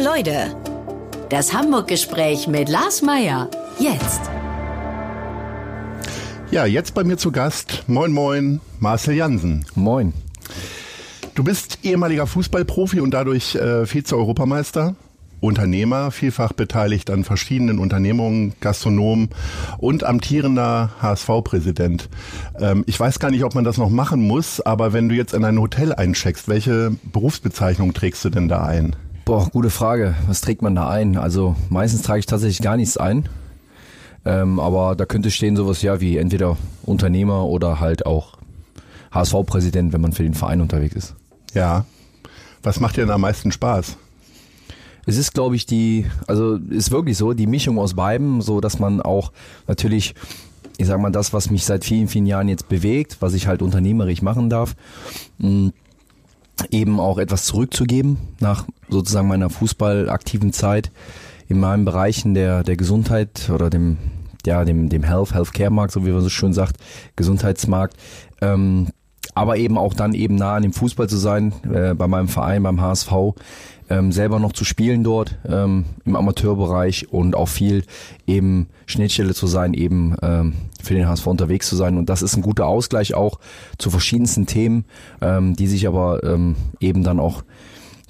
Leute. Das Hamburg-Gespräch mit Lars Meier. Jetzt. Ja, jetzt bei mir zu Gast. Moin, moin, Marcel Jansen. Moin. Du bist ehemaliger Fußballprofi und dadurch äh, Vize-Europameister. Unternehmer, vielfach beteiligt an verschiedenen Unternehmungen, Gastronom und amtierender HSV-Präsident. Ähm, ich weiß gar nicht, ob man das noch machen muss, aber wenn du jetzt in ein Hotel eincheckst, welche Berufsbezeichnung trägst du denn da ein? Boah, gute Frage. Was trägt man da ein? Also meistens trage ich tatsächlich gar nichts ein. Ähm, aber da könnte stehen sowas ja wie entweder Unternehmer oder halt auch HSV-Präsident, wenn man für den Verein unterwegs ist. Ja. Was macht dir denn am meisten Spaß? Es ist, glaube ich, die, also ist wirklich so, die Mischung aus beiden, so dass man auch natürlich, ich sag mal, das, was mich seit vielen, vielen Jahren jetzt bewegt, was ich halt unternehmerisch machen darf, mh, eben auch etwas zurückzugeben nach sozusagen meiner fußballaktiven Zeit in meinen Bereichen der, der Gesundheit oder dem, ja, dem, dem Health, Healthcare-Markt, so wie man so schön sagt, Gesundheitsmarkt, ähm, aber eben auch dann eben nah an dem Fußball zu sein, äh, bei meinem Verein, beim HSV, ähm, selber noch zu spielen dort ähm, im Amateurbereich und auch viel eben Schnittstelle zu sein, eben ähm, für den HSV unterwegs zu sein. Und das ist ein guter Ausgleich auch zu verschiedensten Themen, ähm, die sich aber ähm, eben dann auch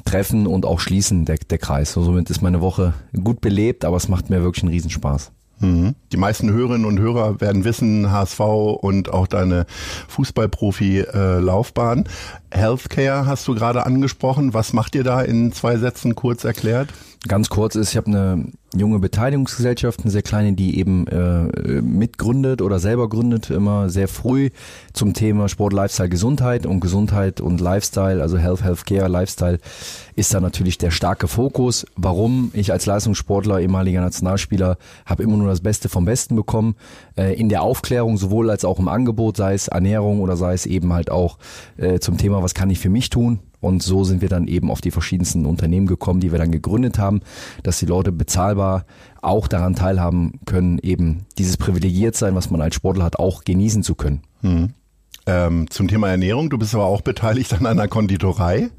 treffen und auch schließen, der, der Kreis. So, somit ist meine Woche gut belebt, aber es macht mir wirklich einen Riesenspaß. Mhm. Die meisten Hörerinnen und Hörer werden wissen, HSV und auch deine Fußballprofi-Laufbahn. Healthcare hast du gerade angesprochen. Was macht ihr da in zwei Sätzen kurz erklärt? Ganz kurz ist, ich habe eine junge Beteiligungsgesellschaft, eine sehr kleine, die eben äh, mitgründet oder selber gründet, immer sehr früh zum Thema Sport, Lifestyle, Gesundheit und Gesundheit und Lifestyle, also Health, Healthcare, Lifestyle ist da natürlich der starke Fokus. Warum? Ich als Leistungssportler, ehemaliger Nationalspieler, habe immer nur das Beste vom Besten bekommen. Äh, in der Aufklärung sowohl als auch im Angebot, sei es Ernährung oder sei es eben halt auch äh, zum Thema, was kann ich für mich tun? Und so sind wir dann eben auf die verschiedensten Unternehmen gekommen, die wir dann gegründet haben, dass die Leute bezahlbar auch daran teilhaben können, eben dieses privilegiert sein, was man als Sportler hat, auch genießen zu können. Hm. Ähm, zum Thema Ernährung, du bist aber auch beteiligt an einer Konditorei.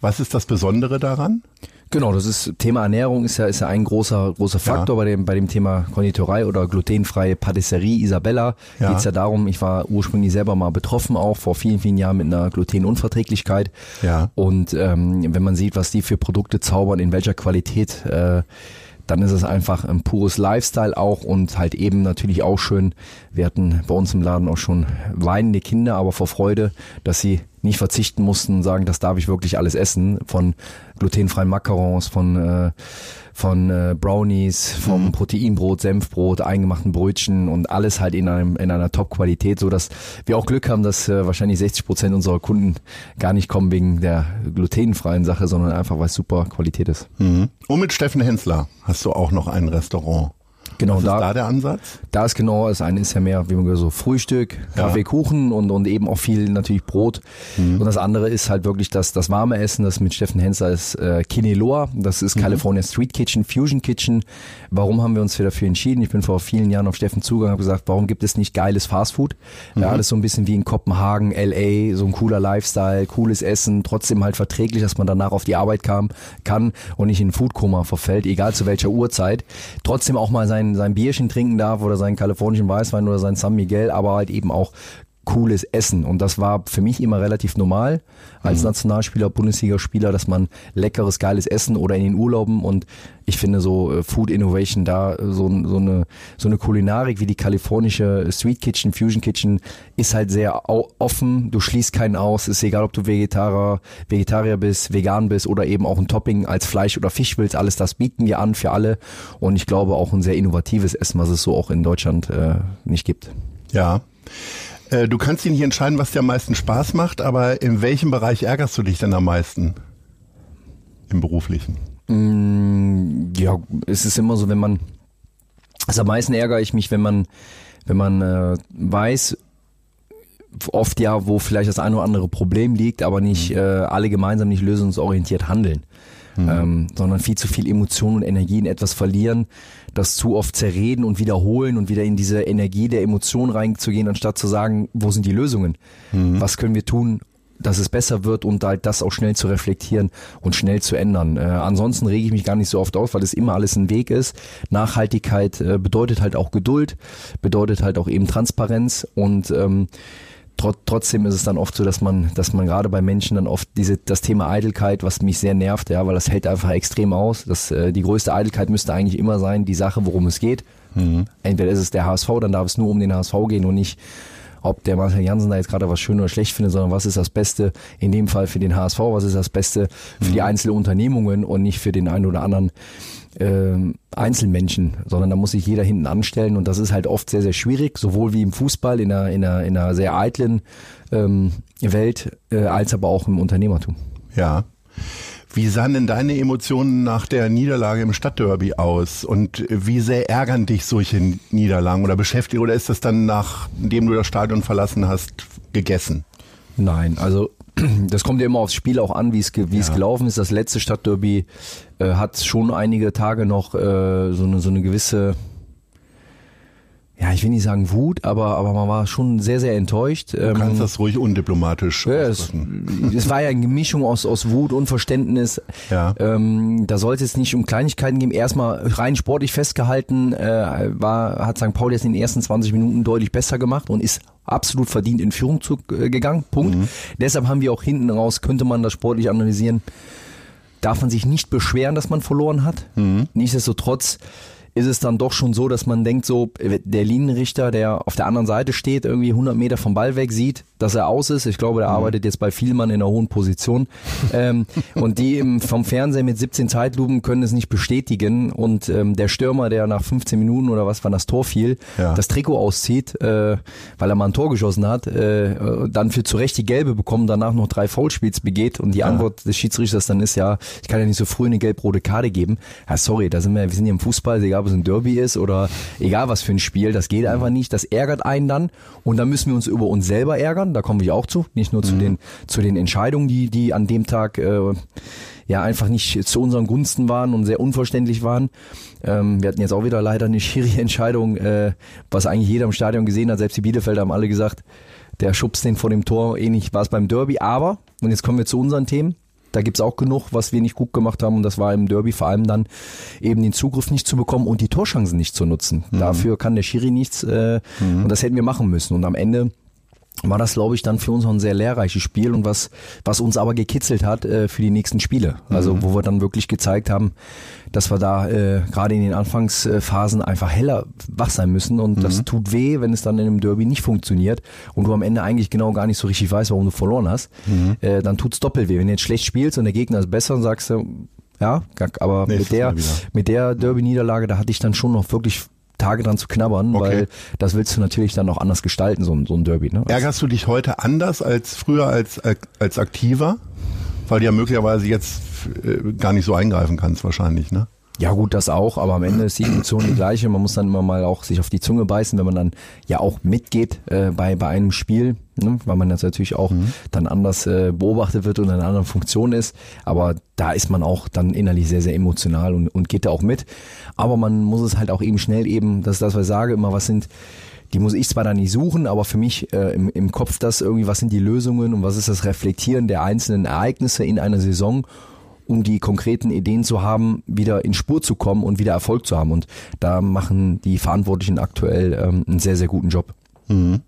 Was ist das Besondere daran? Genau, das ist Thema Ernährung ist ja ist ja ein großer großer Faktor ja. bei dem bei dem Thema Konditorei oder glutenfreie Patisserie Isabella ja. geht's ja darum. Ich war ursprünglich selber mal betroffen auch vor vielen vielen Jahren mit einer Glutenunverträglichkeit. Ja. Und ähm, wenn man sieht, was die für Produkte zaubern, in welcher Qualität äh, dann ist es einfach ein pures Lifestyle auch und halt eben natürlich auch schön. Wir hatten bei uns im Laden auch schon weinende Kinder, aber vor Freude, dass sie nicht verzichten mussten und sagen, das darf ich wirklich alles essen. Von glutenfreien Macarons, von, äh, von äh, Brownies, vom mhm. Proteinbrot, Senfbrot, eingemachten Brötchen und alles halt in, einem, in einer Top-Qualität, so dass wir auch Glück haben, dass äh, wahrscheinlich 60 Prozent unserer Kunden gar nicht kommen wegen der glutenfreien Sache, sondern einfach, weil es super Qualität ist. Mhm. Und mit Steffen Hensler hast du auch noch ein Restaurant. Genau, Was da, ist da der Ansatz? Da ist genau, das eine ist ja mehr, wie man gesagt, so Frühstück, Kaffee, ja. Kuchen und, und eben auch viel natürlich Brot. Mhm. Und das andere ist halt wirklich das, das warme Essen, das mit Steffen Hensler ist äh, Kineloa, das ist mhm. California Street Kitchen, Fusion Kitchen. Warum haben wir uns dafür entschieden? Ich bin vor vielen Jahren auf Steffen zugegangen und gesagt, warum gibt es nicht geiles Fastfood? Mhm. Ja, alles so ein bisschen wie in Kopenhagen, LA, so ein cooler Lifestyle, cooles Essen, trotzdem halt verträglich, dass man danach auf die Arbeit kam, kann und nicht in Foodkoma verfällt, egal zu welcher Uhrzeit. Trotzdem auch mal sein sein, sein Bierchen trinken darf oder seinen kalifornischen Weißwein oder sein San Miguel, aber halt eben auch cooles Essen. Und das war für mich immer relativ normal als mhm. Nationalspieler, Bundesligaspieler, dass man leckeres, geiles Essen oder in den Urlauben und ich finde so äh, Food Innovation da, so, so, eine, so eine Kulinarik wie die kalifornische Street Kitchen, Fusion Kitchen ist halt sehr offen. Du schließt keinen aus. Ist egal, ob du Vegetarier, Vegetarier bist, vegan bist oder eben auch ein Topping als Fleisch oder Fisch willst. Alles das bieten wir an für alle. Und ich glaube auch ein sehr innovatives Essen, was es so auch in Deutschland äh, nicht gibt. Ja. Äh, du kannst dich nicht entscheiden, was dir am meisten Spaß macht, aber in welchem Bereich ärgerst du dich denn am meisten? Im beruflichen? Mm, ja, es ist immer so, wenn man, also am meisten ärgere ich mich, wenn man, wenn man äh, weiß, oft ja, wo vielleicht das eine oder andere Problem liegt, aber nicht mhm. äh, alle gemeinsam nicht lösungsorientiert handeln mhm. ähm, sondern viel zu viel Emotion und Energie in etwas verlieren, das zu oft zerreden und wiederholen und wieder in diese Energie der Emotion reinzugehen, anstatt zu sagen, wo sind die Lösungen? Mhm. Was können wir tun, dass es besser wird und halt das auch schnell zu reflektieren und schnell zu ändern. Äh, ansonsten rege ich mich gar nicht so oft auf, weil es immer alles ein Weg ist. Nachhaltigkeit äh, bedeutet halt auch Geduld, bedeutet halt auch eben Transparenz und ähm, Trot, trotzdem ist es dann oft so, dass man, dass man gerade bei Menschen dann oft diese, das Thema Eitelkeit, was mich sehr nervt, ja, weil das hält einfach extrem aus. Das, äh, die größte Eitelkeit müsste eigentlich immer sein, die Sache, worum es geht. Mhm. Entweder ist es der HSV, dann darf es nur um den HSV gehen und nicht ob der Marcel Jansen da jetzt gerade was schön oder schlecht findet, sondern was ist das Beste in dem Fall für den HSV, was ist das Beste für mhm. die einzelnen Unternehmungen und nicht für den einen oder anderen äh, Einzelmenschen, sondern da muss sich jeder hinten anstellen und das ist halt oft sehr, sehr schwierig, sowohl wie im Fußball in einer, in einer, in einer sehr eitlen ähm, Welt, äh, als aber auch im Unternehmertum. Ja. Wie sahen denn deine Emotionen nach der Niederlage im Stadtderby aus? Und wie sehr ärgern dich solche Niederlagen oder beschäftigen? Oder ist das dann, nachdem du das Stadion verlassen hast, gegessen? Nein, also das kommt ja immer aufs Spiel auch an, wie es wie es gelaufen ist. Das letzte Stadtderby äh, hat schon einige Tage noch äh, so eine so eine gewisse ja, ich will nicht sagen Wut, aber, aber man war schon sehr, sehr enttäuscht. Du kannst ähm, das ruhig undiplomatisch ja, es, es, war ja eine Mischung aus, aus Wut und Verständnis. Ja. Ähm, da sollte es nicht um Kleinigkeiten gehen. Erstmal rein sportlich festgehalten, äh, war, hat St. Pauli jetzt in den ersten 20 Minuten deutlich besser gemacht und ist absolut verdient in Führung zu, äh, gegangen. Punkt. Mhm. Deshalb haben wir auch hinten raus, könnte man das sportlich analysieren, darf man sich nicht beschweren, dass man verloren hat. Mhm. Nichtsdestotrotz ist es dann doch schon so, dass man denkt, so der Linienrichter, der auf der anderen Seite steht, irgendwie 100 Meter vom Ball weg sieht, dass er aus ist. Ich glaube, der mhm. arbeitet jetzt bei Vielmann in einer hohen Position. ähm, und die im, vom Fernsehen mit 17 Zeitlupen können es nicht bestätigen. Und ähm, der Stürmer, der nach 15 Minuten oder was, wann das Tor fiel, ja. das Trikot auszieht, äh, weil er mal ein Tor geschossen hat, äh, dann für zu Recht die Gelbe bekommen, danach noch drei Foulspiels begeht. Und die ja. Antwort des Schiedsrichters dann ist ja, ich kann ja nicht so früh eine gelb-rote Karte geben. Ja, sorry, da sind wir, wir sind hier im Fußball, egal ob es ein Derby ist oder egal was für ein Spiel, das geht einfach nicht. Das ärgert einen dann und dann müssen wir uns über uns selber ärgern. Da kommen wir auch zu, nicht nur zu mhm. den zu den Entscheidungen, die die an dem Tag äh, ja einfach nicht zu unseren Gunsten waren und sehr unverständlich waren. Ähm, wir hatten jetzt auch wieder leider eine Schiri-Entscheidung, äh, was eigentlich jeder im Stadion gesehen hat. Selbst die Bielefelder haben alle gesagt, der schubst den vor dem Tor. Ähnlich war es beim Derby. Aber, und jetzt kommen wir zu unseren Themen. Da gibt's auch genug, was wir nicht gut gemacht haben. Und das war im Derby vor allem dann eben den Zugriff nicht zu bekommen und die Torchancen nicht zu nutzen. Mhm. Dafür kann der Schiri nichts. Äh, mhm. Und das hätten wir machen müssen. Und am Ende war das, glaube ich, dann für uns auch ein sehr lehrreiches Spiel und was, was uns aber gekitzelt hat äh, für die nächsten Spiele. Also mhm. wo wir dann wirklich gezeigt haben, dass wir da äh, gerade in den Anfangsphasen einfach heller wach sein müssen und mhm. das tut weh, wenn es dann in einem Derby nicht funktioniert und du am Ende eigentlich genau gar nicht so richtig weißt, warum du verloren hast. Mhm. Äh, dann tut's doppelt weh. Wenn du jetzt schlecht spielst und der Gegner ist besser, und sagst du, ja, aber nee, mit der, mit der Derby-Niederlage, da hatte ich dann schon noch wirklich Tage dran zu knabbern, okay. weil das willst du natürlich dann auch anders gestalten, so ein, so ein Derby. Ne? Ärgerst du dich heute anders als früher als, als aktiver? Weil du ja möglicherweise jetzt äh, gar nicht so eingreifen kannst wahrscheinlich, ne? Ja gut, das auch, aber am Ende ist die Emotion die gleiche. Man muss dann immer mal auch sich auf die Zunge beißen, wenn man dann ja auch mitgeht äh, bei, bei einem Spiel, ne? weil man jetzt natürlich auch mhm. dann anders äh, beobachtet wird und in einer anderen Funktion ist. Aber da ist man auch dann innerlich sehr, sehr emotional und, und geht da auch mit. Aber man muss es halt auch eben schnell eben, das ist das, was ich sage, immer was sind die muss ich zwar da nicht suchen, aber für mich äh, im, im Kopf das irgendwie, was sind die Lösungen und was ist das Reflektieren der einzelnen Ereignisse in einer Saison um die konkreten Ideen zu haben, wieder in Spur zu kommen und wieder Erfolg zu haben. Und da machen die Verantwortlichen aktuell ähm, einen sehr, sehr guten Job. Mhm.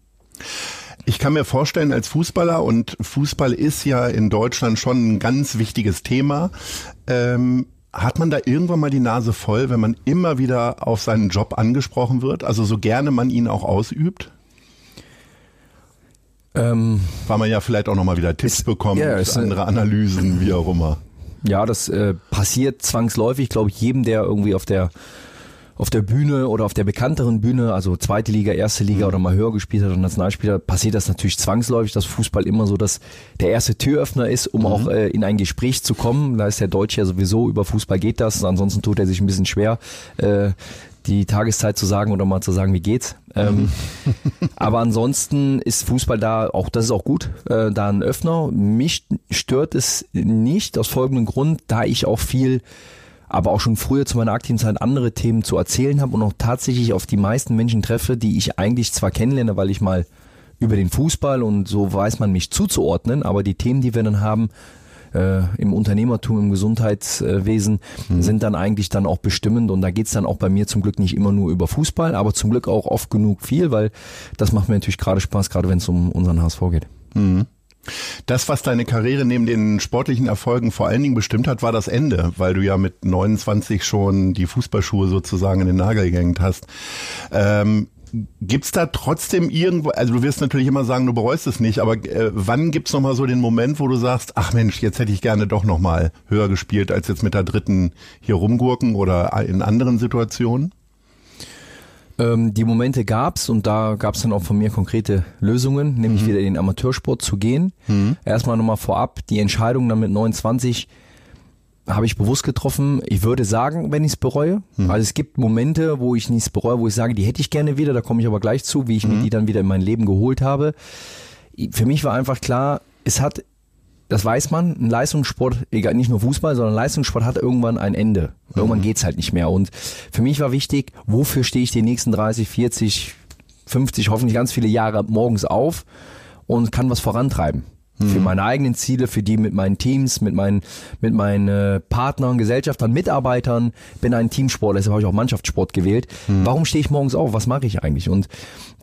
Ich kann mir vorstellen, als Fußballer, und Fußball ist ja in Deutschland schon ein ganz wichtiges Thema, ähm, hat man da irgendwann mal die Nase voll, wenn man immer wieder auf seinen Job angesprochen wird? Also so gerne man ihn auch ausübt? Ähm, Weil man ja vielleicht auch nochmal wieder Tipps ist, bekommt, ja, andere Analysen, wie auch immer. Ja, das äh, passiert zwangsläufig, glaube ich, jedem, der irgendwie auf der auf der Bühne oder auf der bekannteren Bühne, also zweite Liga, erste Liga mhm. oder mal höher gespielt hat und Nationalspieler, passiert das natürlich zwangsläufig, dass Fußball immer so dass der erste Türöffner ist, um mhm. auch äh, in ein Gespräch zu kommen. Da ist der Deutsche ja sowieso, über Fußball geht das, ansonsten tut er sich ein bisschen schwer, äh, die Tageszeit zu sagen oder mal zu sagen, wie geht's. Ähm, aber ansonsten ist Fußball da, auch das ist auch gut, äh, da ein Öffner. Mich stört es nicht aus folgendem Grund, da ich auch viel aber auch schon früher zu meiner aktiven Zeit andere Themen zu erzählen habe und auch tatsächlich auf die meisten Menschen treffe, die ich eigentlich zwar kennenlerne, weil ich mal über den Fußball und so weiß man mich zuzuordnen, aber die Themen, die wir dann haben, äh, im Unternehmertum, im Gesundheitswesen mhm. sind dann eigentlich dann auch bestimmend und da geht's dann auch bei mir zum Glück nicht immer nur über Fußball, aber zum Glück auch oft genug viel, weil das macht mir natürlich gerade Spaß, gerade wenn es um unseren HSV geht. Mhm. Das, was deine Karriere neben den sportlichen Erfolgen vor allen Dingen bestimmt hat, war das Ende, weil du ja mit 29 schon die Fußballschuhe sozusagen in den Nagel gehängt hast. Ähm, Gibt's da trotzdem irgendwo, also du wirst natürlich immer sagen, du bereust es nicht, aber äh, wann gibt's noch mal so den Moment, wo du sagst, ach Mensch, jetzt hätte ich gerne doch noch mal höher gespielt, als jetzt mit der dritten hier rumgurken oder in anderen Situationen? Ähm, die Momente gab's und da gab's dann auch von mir konkrete Lösungen, nämlich mhm. wieder in den Amateursport zu gehen. Mhm. Erstmal nochmal vorab, die Entscheidung dann mit 29 habe ich bewusst getroffen. Ich würde sagen, wenn ich es bereue. Mhm. Also es gibt Momente, wo ich nichts bereue, wo ich sage, die hätte ich gerne wieder, da komme ich aber gleich zu, wie ich mhm. mir die dann wieder in mein Leben geholt habe. Für mich war einfach klar, es hat das weiß man, ein Leistungssport, egal, nicht nur Fußball, sondern Leistungssport hat irgendwann ein Ende. Irgendwann mhm. geht's halt nicht mehr. Und für mich war wichtig, wofür stehe ich die nächsten 30, 40, 50, hoffentlich ganz viele Jahre morgens auf und kann was vorantreiben. Mhm. Für meine eigenen Ziele, für die mit meinen Teams, mit meinen, mit meinen äh, Partnern, Gesellschaftern, Mitarbeitern. Bin ein Teamsport, deshalb habe ich auch Mannschaftssport gewählt. Mhm. Warum stehe ich morgens auf? Was mache ich eigentlich? Und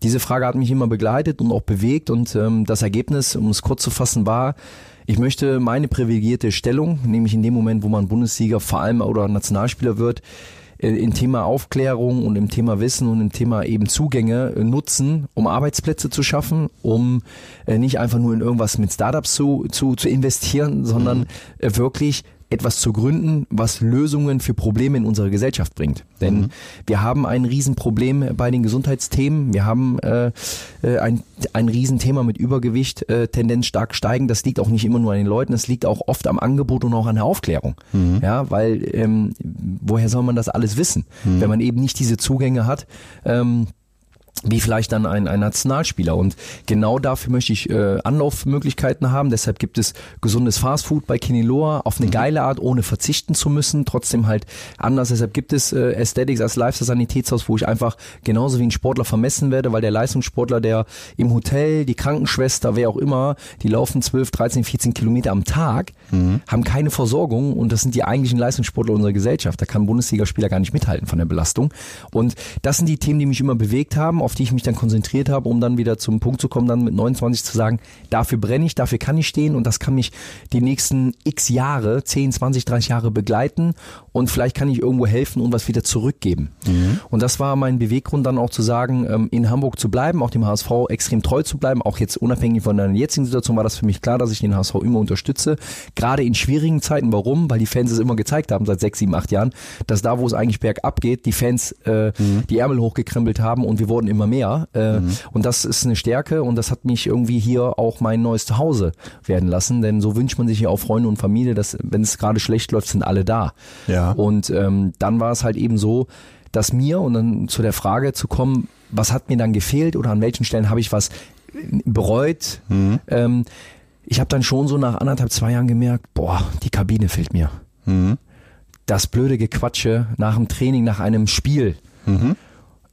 diese Frage hat mich immer begleitet und auch bewegt. Und ähm, das Ergebnis, um es kurz zu fassen, war, ich möchte meine privilegierte Stellung, nämlich in dem Moment, wo man Bundessieger vor allem oder Nationalspieler wird, äh, im Thema Aufklärung und im Thema Wissen und im Thema eben Zugänge äh, nutzen, um Arbeitsplätze zu schaffen, um äh, nicht einfach nur in irgendwas mit Startups zu, zu, zu investieren, sondern mhm. wirklich etwas zu gründen, was Lösungen für Probleme in unserer Gesellschaft bringt. Denn mhm. wir haben ein Riesenproblem bei den Gesundheitsthemen. Wir haben äh, äh, ein, ein Riesenthema mit Übergewicht, äh, Tendenz stark steigen. Das liegt auch nicht immer nur an den Leuten, es liegt auch oft am Angebot und auch an der Aufklärung. Mhm. Ja, weil ähm, woher soll man das alles wissen, mhm. wenn man eben nicht diese Zugänge hat? Ähm, wie vielleicht dann ein, ein Nationalspieler. Und genau dafür möchte ich äh, Anlaufmöglichkeiten haben. Deshalb gibt es gesundes Fastfood bei Kiniloa auf eine mhm. geile Art, ohne verzichten zu müssen, trotzdem halt anders. Deshalb gibt es äh, Aesthetics als Lifestyle-Sanitätshaus, wo ich einfach genauso wie ein Sportler vermessen werde, weil der Leistungssportler, der im Hotel, die Krankenschwester, wer auch immer, die laufen 12, 13, 14 Kilometer am Tag, mhm. haben keine Versorgung und das sind die eigentlichen Leistungssportler unserer Gesellschaft. Da kann ein Bundesligaspieler gar nicht mithalten von der Belastung. Und das sind die Themen, die mich immer bewegt haben, auf die ich mich dann konzentriert habe, um dann wieder zum Punkt zu kommen, dann mit 29 zu sagen, dafür brenne ich, dafür kann ich stehen und das kann mich die nächsten x Jahre, 10, 20, 30 Jahre begleiten und vielleicht kann ich irgendwo helfen und was wieder zurückgeben. Mhm. Und das war mein Beweggrund dann auch zu sagen, ähm, in Hamburg zu bleiben, auch dem HSV extrem treu zu bleiben, auch jetzt unabhängig von der jetzigen Situation war das für mich klar, dass ich den HSV immer unterstütze, gerade in schwierigen Zeiten. Warum? Weil die Fans es immer gezeigt haben seit sechs, sieben, acht Jahren, dass da, wo es eigentlich bergab geht, die Fans äh, mhm. die Ärmel hochgekrempelt haben und wir wurden immer mehr. Äh, mhm. Und das ist eine Stärke und das hat mich irgendwie hier auch mein neues Zuhause werden lassen, denn so wünscht man sich ja auch Freunde und Familie, dass wenn es gerade schlecht läuft, sind alle da. Ja. Und ähm, dann war es halt eben so, dass mir, und dann zu der Frage zu kommen, was hat mir dann gefehlt oder an welchen Stellen habe ich was bereut, mhm. ähm, ich habe dann schon so nach anderthalb, zwei Jahren gemerkt, boah, die Kabine fehlt mir. Mhm. Das blöde Gequatsche nach dem Training, nach einem Spiel. Mhm.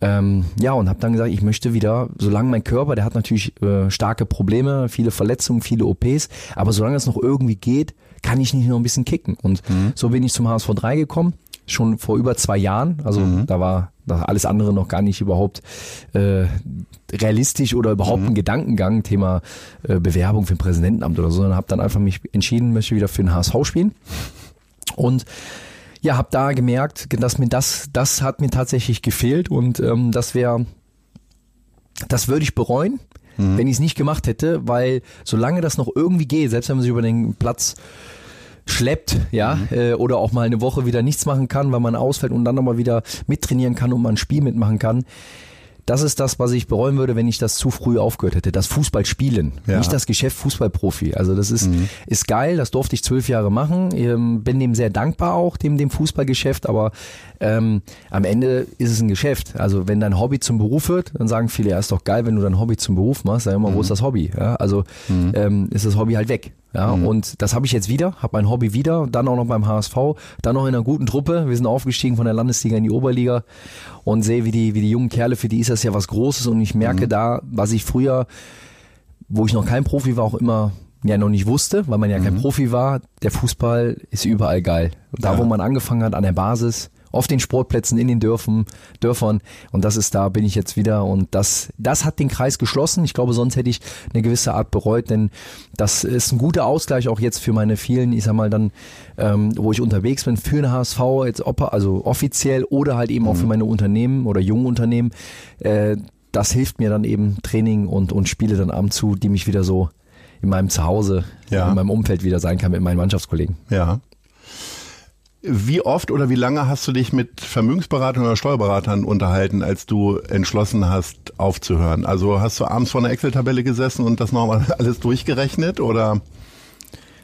Ähm, ja, und habe dann gesagt, ich möchte wieder, solange mein Körper, der hat natürlich äh, starke Probleme, viele Verletzungen, viele OPs, aber solange es noch irgendwie geht, kann ich nicht noch ein bisschen kicken. Und mhm. so bin ich zum HSV 3 gekommen, schon vor über zwei Jahren. Also mhm. da war alles andere noch gar nicht überhaupt äh, realistisch oder überhaupt mhm. ein Gedankengang, Thema äh, Bewerbung für ein Präsidentenamt oder so, sondern habe dann einfach mich entschieden, möchte wieder für den HSV spielen. Und ja, habe da gemerkt, dass mir das, das hat mir tatsächlich gefehlt und ähm, das wäre, das würde ich bereuen, mhm. wenn ich es nicht gemacht hätte, weil solange das noch irgendwie geht, selbst wenn man sich über den Platz schleppt, ja, mhm. äh, oder auch mal eine Woche wieder nichts machen kann, weil man ausfällt und dann nochmal wieder mittrainieren kann und man ein Spiel mitmachen kann, das ist das, was ich bereuen würde, wenn ich das zu früh aufgehört hätte. Das Fußball spielen, ja. nicht das Geschäft Fußballprofi. Also das ist, mhm. ist geil, das durfte ich zwölf Jahre machen. Ähm, bin dem sehr dankbar auch, dem, dem Fußballgeschäft, aber ähm, am Ende ist es ein Geschäft. Also wenn dein Hobby zum Beruf wird, dann sagen viele, ja, ist doch geil, wenn du dein Hobby zum Beruf machst. Sag immer, mhm. wo ist das Hobby? Ja, also mhm. ähm, ist das Hobby halt weg. Ja, mhm. und das habe ich jetzt wieder, habe mein Hobby wieder, dann auch noch beim HSV, dann noch in einer guten Truppe. Wir sind aufgestiegen von der Landesliga in die Oberliga und sehe, wie die, wie die jungen Kerle, für die ist das ja was Großes und ich merke mhm. da, was ich früher wo ich noch kein Profi war, auch immer ja noch nicht wusste, weil man ja kein Profi war, der Fußball ist überall geil. Da, Ja. wo man angefangen hat, an der Basis, auf den Sportplätzen, in den Dörfen, Dörfern. Und das ist da, bin ich jetzt wieder. Und das, das hat den Kreis geschlossen. Ich glaube, sonst hätte ich eine gewisse Art bereut, denn das ist ein guter Ausgleich auch jetzt für meine vielen, ich sag mal dann, ähm, wo ich unterwegs bin, für den HSV, jetzt ob, also offiziell oder halt eben auch für meine Unternehmen oder jungen Unternehmen. Äh, das hilft mir dann eben Training und, und Spiele dann abends zu, die mich wieder so in meinem Zuhause, Ja. in meinem Umfeld wieder sein kann mit meinen Mannschaftskollegen. Ja. Wie oft oder wie lange hast du dich mit Vermögensberatern oder Steuerberatern unterhalten, als du entschlossen hast, aufzuhören? Also hast du abends vor einer Excel-Tabelle gesessen und das nochmal alles durchgerechnet oder?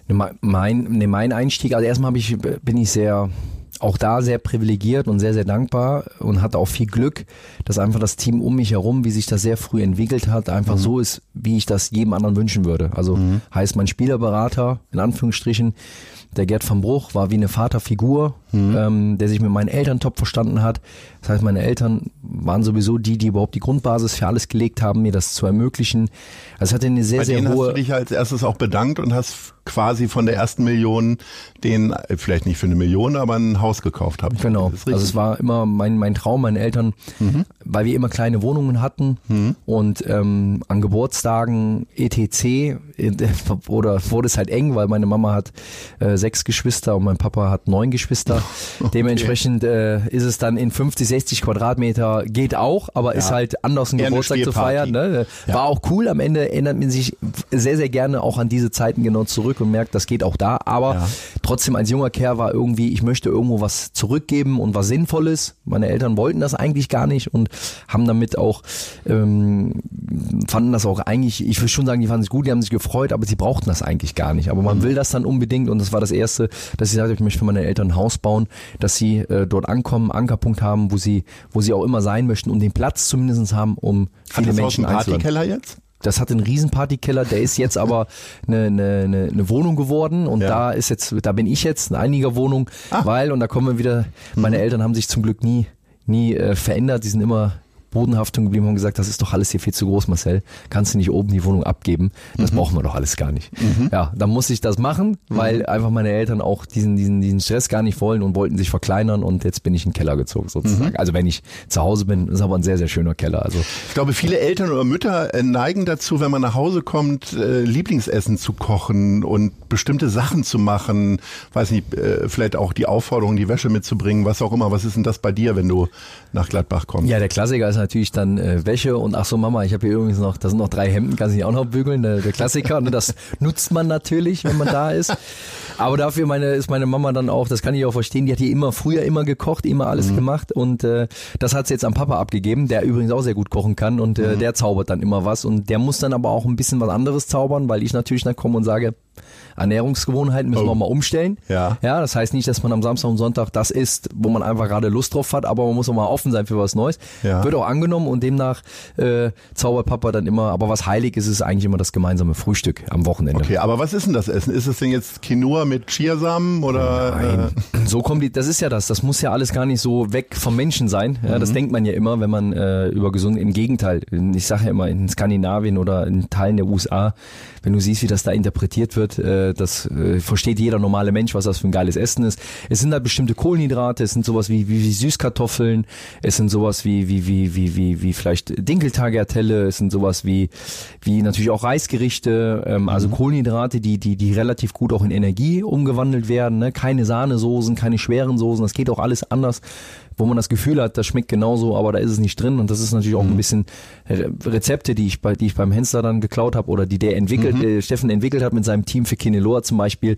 Ne, Mein, ne, mein Einstieg, also erstmal ich, bin ich sehr, auch da sehr privilegiert und sehr, sehr dankbar und hatte auch viel Glück, dass einfach das Team um mich herum, wie sich das sehr früh entwickelt hat, einfach so ist, wie ich das jedem anderen wünschen würde. Also heißt mein Spielerberater, in Anführungsstrichen, der Gerd van Bruch war wie eine Vaterfigur, ähm, der sich mit meinen Eltern top verstanden hat. Das heißt, meine Eltern waren sowieso die, die überhaupt die Grundbasis für alles gelegt haben, mir das zu ermöglichen. Also es hatte eine sehr, Bei sehr denen hast hohe... du dich als erstes auch bedankt und hast quasi von der ersten Million den, äh, vielleicht nicht für eine Million, aber ein Haus gekauft haben. Genau. Also es war immer mein, mein Traum, meine Eltern, weil wir immer kleine Wohnungen hatten und ähm, an Geburtstagen etc. oder wurde es halt eng, weil meine Mama hat äh, sechs Geschwister und mein Papa hat neun Geschwister. Dementsprechend äh, ist es dann in 50, 60 Quadratmeter geht auch, aber ist halt anders einen Eher eine Geburtstag zu feiern. Ne? War auch cool. Am Ende erinnert man sich sehr, sehr gerne auch an diese Zeiten genau zurück und merkt, das geht auch da. Aber Ja. Trotzdem als junger Kerl war irgendwie, ich möchte irgendwo was zurückgeben und was Sinnvolles. Meine Eltern wollten das eigentlich gar nicht und haben damit auch, ähm, fanden das auch eigentlich, ich will schon sagen, die fanden es gut, die haben sich gefreut, aber sie brauchten das eigentlich gar nicht. Aber man will das dann unbedingt und das war das Erste, dass ich sagte, ich möchte für meine Eltern ein Haus bauen, dass sie äh, dort ankommen, Ankerpunkt haben, wo sie, wo sie auch immer sein möchten und den Platz zumindest haben, um Hat viele das Haus Menschen einen einzuladen. Partykeller jetzt? Das hat einen riesen Partykeller, der ist jetzt aber eine, eine, eine, eine Wohnung geworden und Ja. da ist jetzt, da bin ich jetzt in einiger Wohnung, Ah. weil, und da kommen wir wieder, meine Eltern haben sich zum Glück nie, nie äh, verändert, die sind immer Bodenhaftung geblieben und haben gesagt, das ist doch alles hier viel zu groß, Marcel. Kannst du nicht oben die Wohnung abgeben? Das brauchen wir doch alles gar nicht. Ja, dann muss ich das machen, weil einfach meine Eltern auch diesen, diesen, diesen Stress gar nicht wollen und wollten sich verkleinern und jetzt bin ich in den Keller gezogen sozusagen. Also wenn ich zu Hause bin, ist aber ein sehr, sehr schöner Keller. Also Ich glaube, viele Eltern oder Mütter äh, neigen dazu, wenn man nach Hause kommt, äh, Lieblingsessen zu kochen und bestimmte Sachen zu machen. Weiß nicht, äh, vielleicht auch die Aufforderung, die Wäsche mitzubringen, was auch immer. Was ist denn das bei dir, wenn du nach Gladbach kommst? Ja, der Klassiker ist natürlich dann äh, Wäsche und ach so Mama, ich habe hier übrigens noch, da sind noch drei Hemden, kannst du nicht auch noch bügeln, der, der Klassiker, ne, das nutzt man natürlich, wenn man da ist. Aber dafür meine, ist meine Mama dann auch, das kann ich auch verstehen, die hat hier immer früher immer gekocht, immer alles gemacht. Und äh, das hat sie jetzt am Papa abgegeben, der übrigens auch sehr gut kochen kann. Und äh, der zaubert dann immer was. Und der muss dann aber auch ein bisschen was anderes zaubern, weil ich natürlich dann komme und sage, Ernährungsgewohnheiten müssen Oh. wir mal umstellen. Ja. Ja, das heißt nicht, dass man am Samstag und Sonntag das isst, wo man einfach gerade Lust drauf hat, aber man muss auch mal offen sein für was Neues. Ja. Wird auch angenommen und demnach äh, zaubert Papa dann immer, aber was heilig ist, ist eigentlich immer das gemeinsame Frühstück am Wochenende. Okay, aber was ist denn das Essen? Ist es denn jetzt Quinoa mit Chiasamen oder? Nein, so kommt die, das ist ja das, das muss ja alles gar nicht so weg vom Menschen sein. Ja, Mhm. das denkt man ja immer, wenn man äh, über gesund, im Gegenteil, ich sage ja immer in Skandinavien oder in Teilen der USA, wenn du siehst, wie das da interpretiert wird, äh, das äh, versteht jeder normale Mensch, was das für ein geiles Essen ist. Es sind da bestimmte Kohlenhydrate, es sind sowas wie, wie, wie Süßkartoffeln, es sind sowas wie, wie, wie, wie, wie, wie vielleicht Dinkeltagertelle, es sind sowas wie, wie natürlich auch Reisgerichte, ähm, also Kohlenhydrate, die, die, die relativ gut auch in Energie umgewandelt werden, ne? keine Sahnesoßen, keine schweren Soßen, das geht auch alles anders wo man das Gefühl hat, das schmeckt genauso, aber da ist es nicht drin. Und das ist natürlich auch ein bisschen Re- Rezepte, die ich bei, die ich beim Hensler dann geklaut habe oder die der entwickelt, äh, Steffen entwickelt hat mit seinem Team für Kineloa zum Beispiel,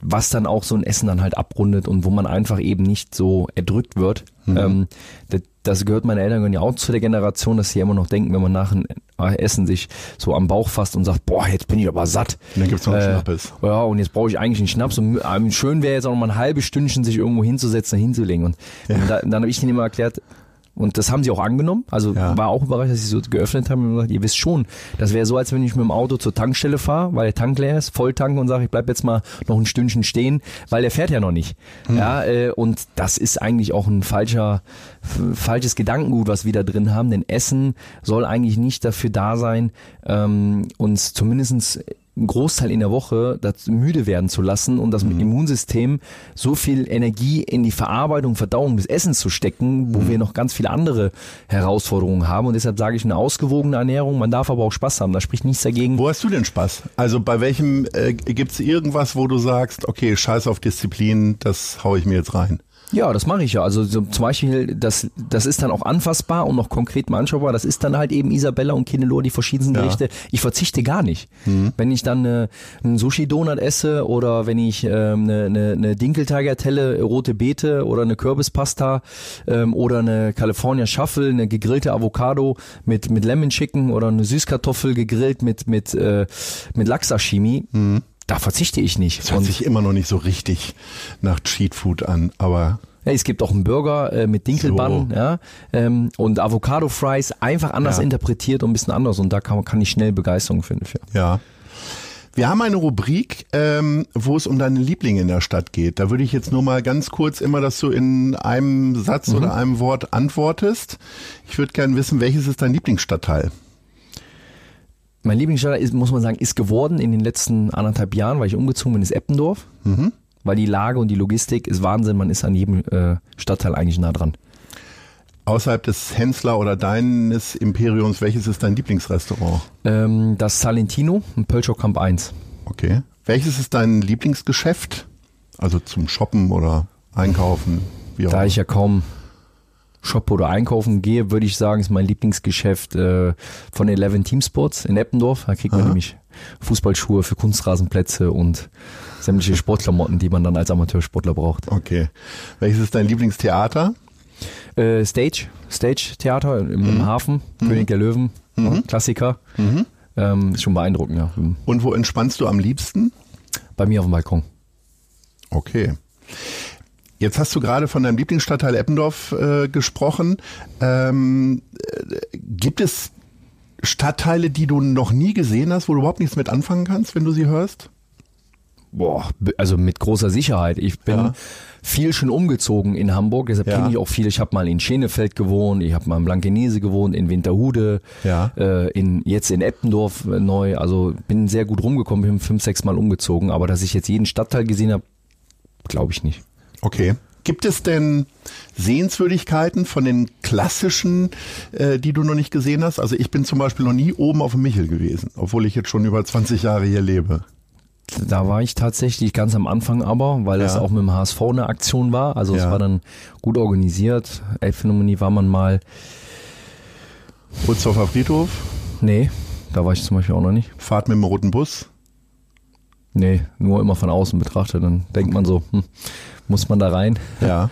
was dann auch so ein Essen dann halt abrundet und wo man einfach eben nicht so erdrückt wird. Ähm, das, das gehört meine Eltern ja auch zu der Generation, dass sie immer noch denken, wenn man nach dem Essen sich so am Bauch fasst und sagt, boah, jetzt bin ich aber satt. Und dann gibt's noch einen Äh, Schnappes. Ja, und jetzt brauche ich eigentlich einen Schnaps. Und ähm, schön wäre jetzt auch noch mal ein halbes Stündchen sich irgendwo hinzusetzen, hinzulegen. Und, und da, dann habe ich denen immer erklärt, Und das haben sie auch angenommen. Also Ja. war auch überrascht, dass sie so geöffnet haben und gesagt, ihr wisst schon, das wäre so, als wenn ich mit dem Auto zur Tankstelle fahre, weil der Tank leer ist, voll tanken und sage, ich bleib jetzt mal noch ein Stündchen stehen, weil der fährt ja noch nicht. Ja, äh, und das ist eigentlich auch ein falscher, falsches Gedankengut, was wir da drin haben, denn Essen soll eigentlich nicht dafür da sein, ähm, uns zumindestens einen Großteil in der Woche dazu müde werden zu lassen und das Immunsystem so viel Energie in die Verarbeitung, Verdauung des Essens zu stecken, wo wir noch ganz viele andere Herausforderungen haben. Und deshalb sage ich eine ausgewogene Ernährung. Man darf aber auch Spaß haben. Da spricht nichts dagegen. Wo hast du denn Spaß? Also bei welchem äh, gibt's irgendwas, wo du sagst, okay, scheiß auf Disziplin, das hau ich mir jetzt rein? Ja, das mache ich ja. Also so, zum Beispiel, das, das ist dann auch anfassbar und noch konkret mal anschaubar. Das ist dann halt eben Isabella und Kinelor, die verschiedensten Ja. Gerichte. Ich verzichte gar nicht. Wenn ich dann äh, einen Sushi-Donut esse oder wenn ich ähm, eine, eine, eine Dinkeltagliatelle, rote Beete oder eine Kürbispasta ähm, oder eine California Shuffle, eine gegrillte Avocado mit, mit Lemon Chicken oder eine Süßkartoffel gegrillt mit, mit, äh, mit Lachsashimi, da verzichte ich nicht. Das hört sich immer noch nicht so richtig nach Cheat Food an, aber Ja, es gibt auch einen Burger äh, mit Dinkelbann So. ja, ähm, und Avocado Fries, einfach anders Ja. interpretiert und ein bisschen anders. Und da kann, kann ich schnell Begeisterung finden für. ja. Wir haben eine Rubrik, ähm, wo es um deine Lieblinge in der Stadt geht. Da würde ich jetzt nur mal ganz kurz immer, dass du in einem Satz Mhm. oder einem Wort antwortest. Ich würde gerne wissen, welches ist dein Lieblingsstadtteil? Mein Lieblingsstadt ist, muss man sagen, ist geworden in den letzten anderthalb Jahren, weil ich umgezogen bin, ist Eppendorf. Mhm. Weil die Lage und die Logistik ist Wahnsinn. Man ist an jedem äh, Stadtteil eigentlich nah dran. Außerhalb des Hensler oder deines Imperiums, welches ist dein Lieblingsrestaurant? Ähm, das Salentino, ein Pölschow Camp 1. Okay. Welches ist dein Lieblingsgeschäft? Also zum Shoppen oder Einkaufen? Wie auch Da immer. ich ja kaum shoppe oder einkaufen gehe, würde ich sagen, ist mein Lieblingsgeschäft äh, von Eleven Team Sports in Eppendorf. Da kriegt man Aha. nämlich Fußballschuhe für Kunstrasenplätze und sämtliche Sportklamotten, die man dann als Amateursportler braucht. Okay. Welches ist dein Lieblingstheater? Äh, Stage, Stage Theater im, im Hafen, König der Löwen, ja, Klassiker. Ähm, ist schon beeindruckend, ja. Und wo entspannst du am liebsten? Bei mir auf dem Balkon. Okay. Jetzt hast du gerade von deinem Lieblingsstadtteil Eppendorf äh, gesprochen. Ähm, äh, gibt es Stadtteile, die du noch nie gesehen hast, wo du überhaupt nichts mit anfangen kannst, wenn du sie hörst? Boah, also mit großer Sicherheit. Ich bin Ja. viel schon umgezogen in Hamburg, deshalb Ja. kenne ich auch viel. Ich habe mal in Schenefeld gewohnt, ich habe mal in Blankenese gewohnt, in Winterhude, Ja. äh, in, jetzt in Eppendorf äh, neu. Also bin sehr gut rumgekommen, bin fünf, sechs Mal umgezogen. Aber dass ich jetzt jeden Stadtteil gesehen habe, glaube ich nicht. Okay. Gibt es denn Sehenswürdigkeiten von den klassischen, äh, die du noch nicht gesehen hast? Also ich bin zum Beispiel noch nie oben auf dem Michel gewesen, obwohl ich jetzt schon über 20 Jahre hier lebe. Da war ich tatsächlich ganz am Anfang aber, weil es Ja. auch mit dem HSV eine Aktion war. Also es Ja. war dann gut organisiert. Elbphilharmonie war man mal, Rutzdorfer Friedhof, nee, da war ich zum Beispiel auch noch nicht. Fahrt mit dem roten Bus. Nee, nur immer von außen betrachtet. Dann denkt man so, hm, muss man da rein? Ja.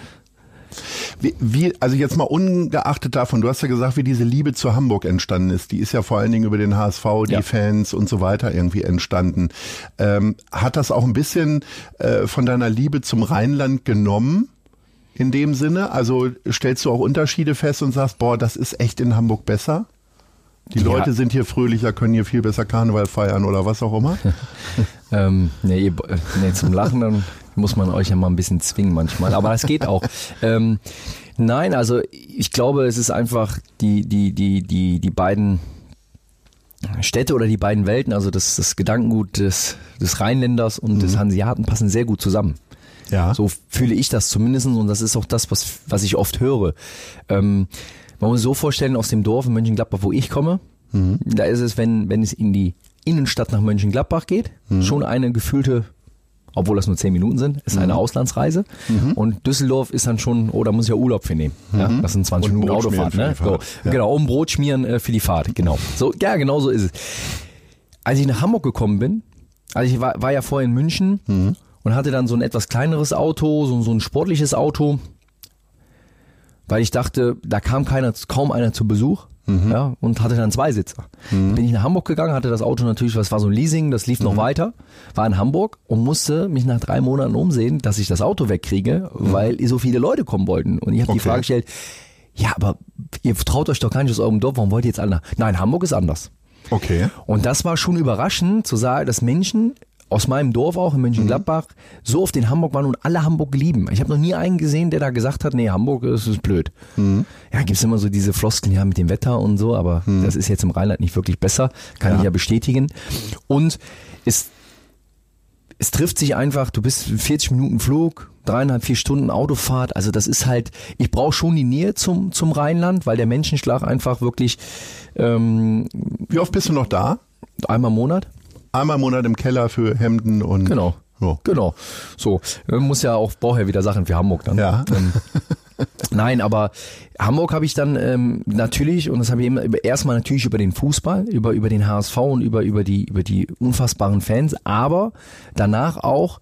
Wie, wie, also jetzt mal ungeachtet davon, du hast ja gesagt, wie diese Liebe zu Hamburg entstanden ist. Die ist ja vor allen Dingen über den HSV, die Ja. Fans und so weiter irgendwie entstanden. Ähm, hat das auch ein bisschen äh, von deiner Liebe zum Rheinland genommen? In dem Sinne? Also stellst du auch Unterschiede fest und sagst, boah, das ist echt in Hamburg besser? Die Ja. Leute sind hier fröhlicher, können hier viel besser Karneval feiern oder was auch immer? Ähm, nee, nee, zum Lachen dann muss man euch ja mal ein bisschen zwingen manchmal. Aber das geht auch. ähm, nein, also ich glaube, es ist einfach die, die, die, die, die beiden Städte oder die beiden Welten, also das, das Gedankengut des, des Rheinländers und des Hanseaten passen sehr gut zusammen. Ja. So fühle ich das zumindest und das ist auch das, was, was ich oft höre. Ähm, man muss sich so vorstellen, aus dem Dorf in Mönchengladbach, wo ich komme, da ist es, wenn, wenn es in die Innenstadt nach Mönchengladbach geht, schon eine gefühlte, obwohl das nur zehn Minuten sind, ist eine Auslandsreise. Und Düsseldorf ist dann schon, oh, da muss ich ja Urlaub für nehmen. Ja, das sind 20 Und Minuten Brot Autofahrt. Ne? So, Ja. Genau, um Brot schmieren äh, für die Fahrt, genau. So, ja, genau so ist es. Als ich nach Hamburg gekommen bin, also ich war, war ja vorher in München und hatte dann so ein etwas kleineres Auto, so, so ein sportliches Auto, weil ich dachte, da kam keiner, kaum einer zu Besuch. Ja, und hatte dann zwei Sitzer. Bin ich nach Hamburg gegangen, hatte das Auto natürlich, was war so ein Leasing, das lief noch weiter, war in Hamburg und musste mich nach drei Monaten umsehen, dass ich das Auto wegkriege, weil so viele Leute kommen wollten. Und ich habe die Okay. Frage gestellt, ja, aber ihr traut euch doch gar nicht aus eurem Dorf, warum wollt ihr jetzt alle nach? Nein, Hamburg ist anders. Okay. Und das war schon überraschend zu sagen, dass Menschen aus meinem Dorf auch in Mönchengladbach mhm. so oft in Hamburg waren und alle Hamburg lieben. Ich habe noch nie einen gesehen, der da gesagt hat, nee, Hamburg ist, ist blöd. Mhm. Ja, gibt's immer so diese Floskeln ja mit dem Wetter und so, aber mhm. das ist jetzt im Rheinland nicht wirklich besser, kann ja. ich ja bestätigen. Und es es trifft sich einfach, du bist 40 Minuten Flug, dreieinhalb, vier Stunden Autofahrt. Also das ist halt, ich brauche schon die Nähe zum, zum Rheinland, weil der Menschenschlag einfach wirklich. Ähm, Wie oft bist du noch da? Einmal im Monat. Einmal im Monat im Keller für Hemden und. Genau. Oh. Genau. So. Man muss ja auch, braucht ja wieder Sachen für Hamburg dann. Ja. Ähm, Nein, aber Hamburg habe ich dann ähm, natürlich, und das habe ich immer erstmal natürlich über den Fußball, über, über den HSV und über, über, die, über die unfassbaren Fans, aber danach auch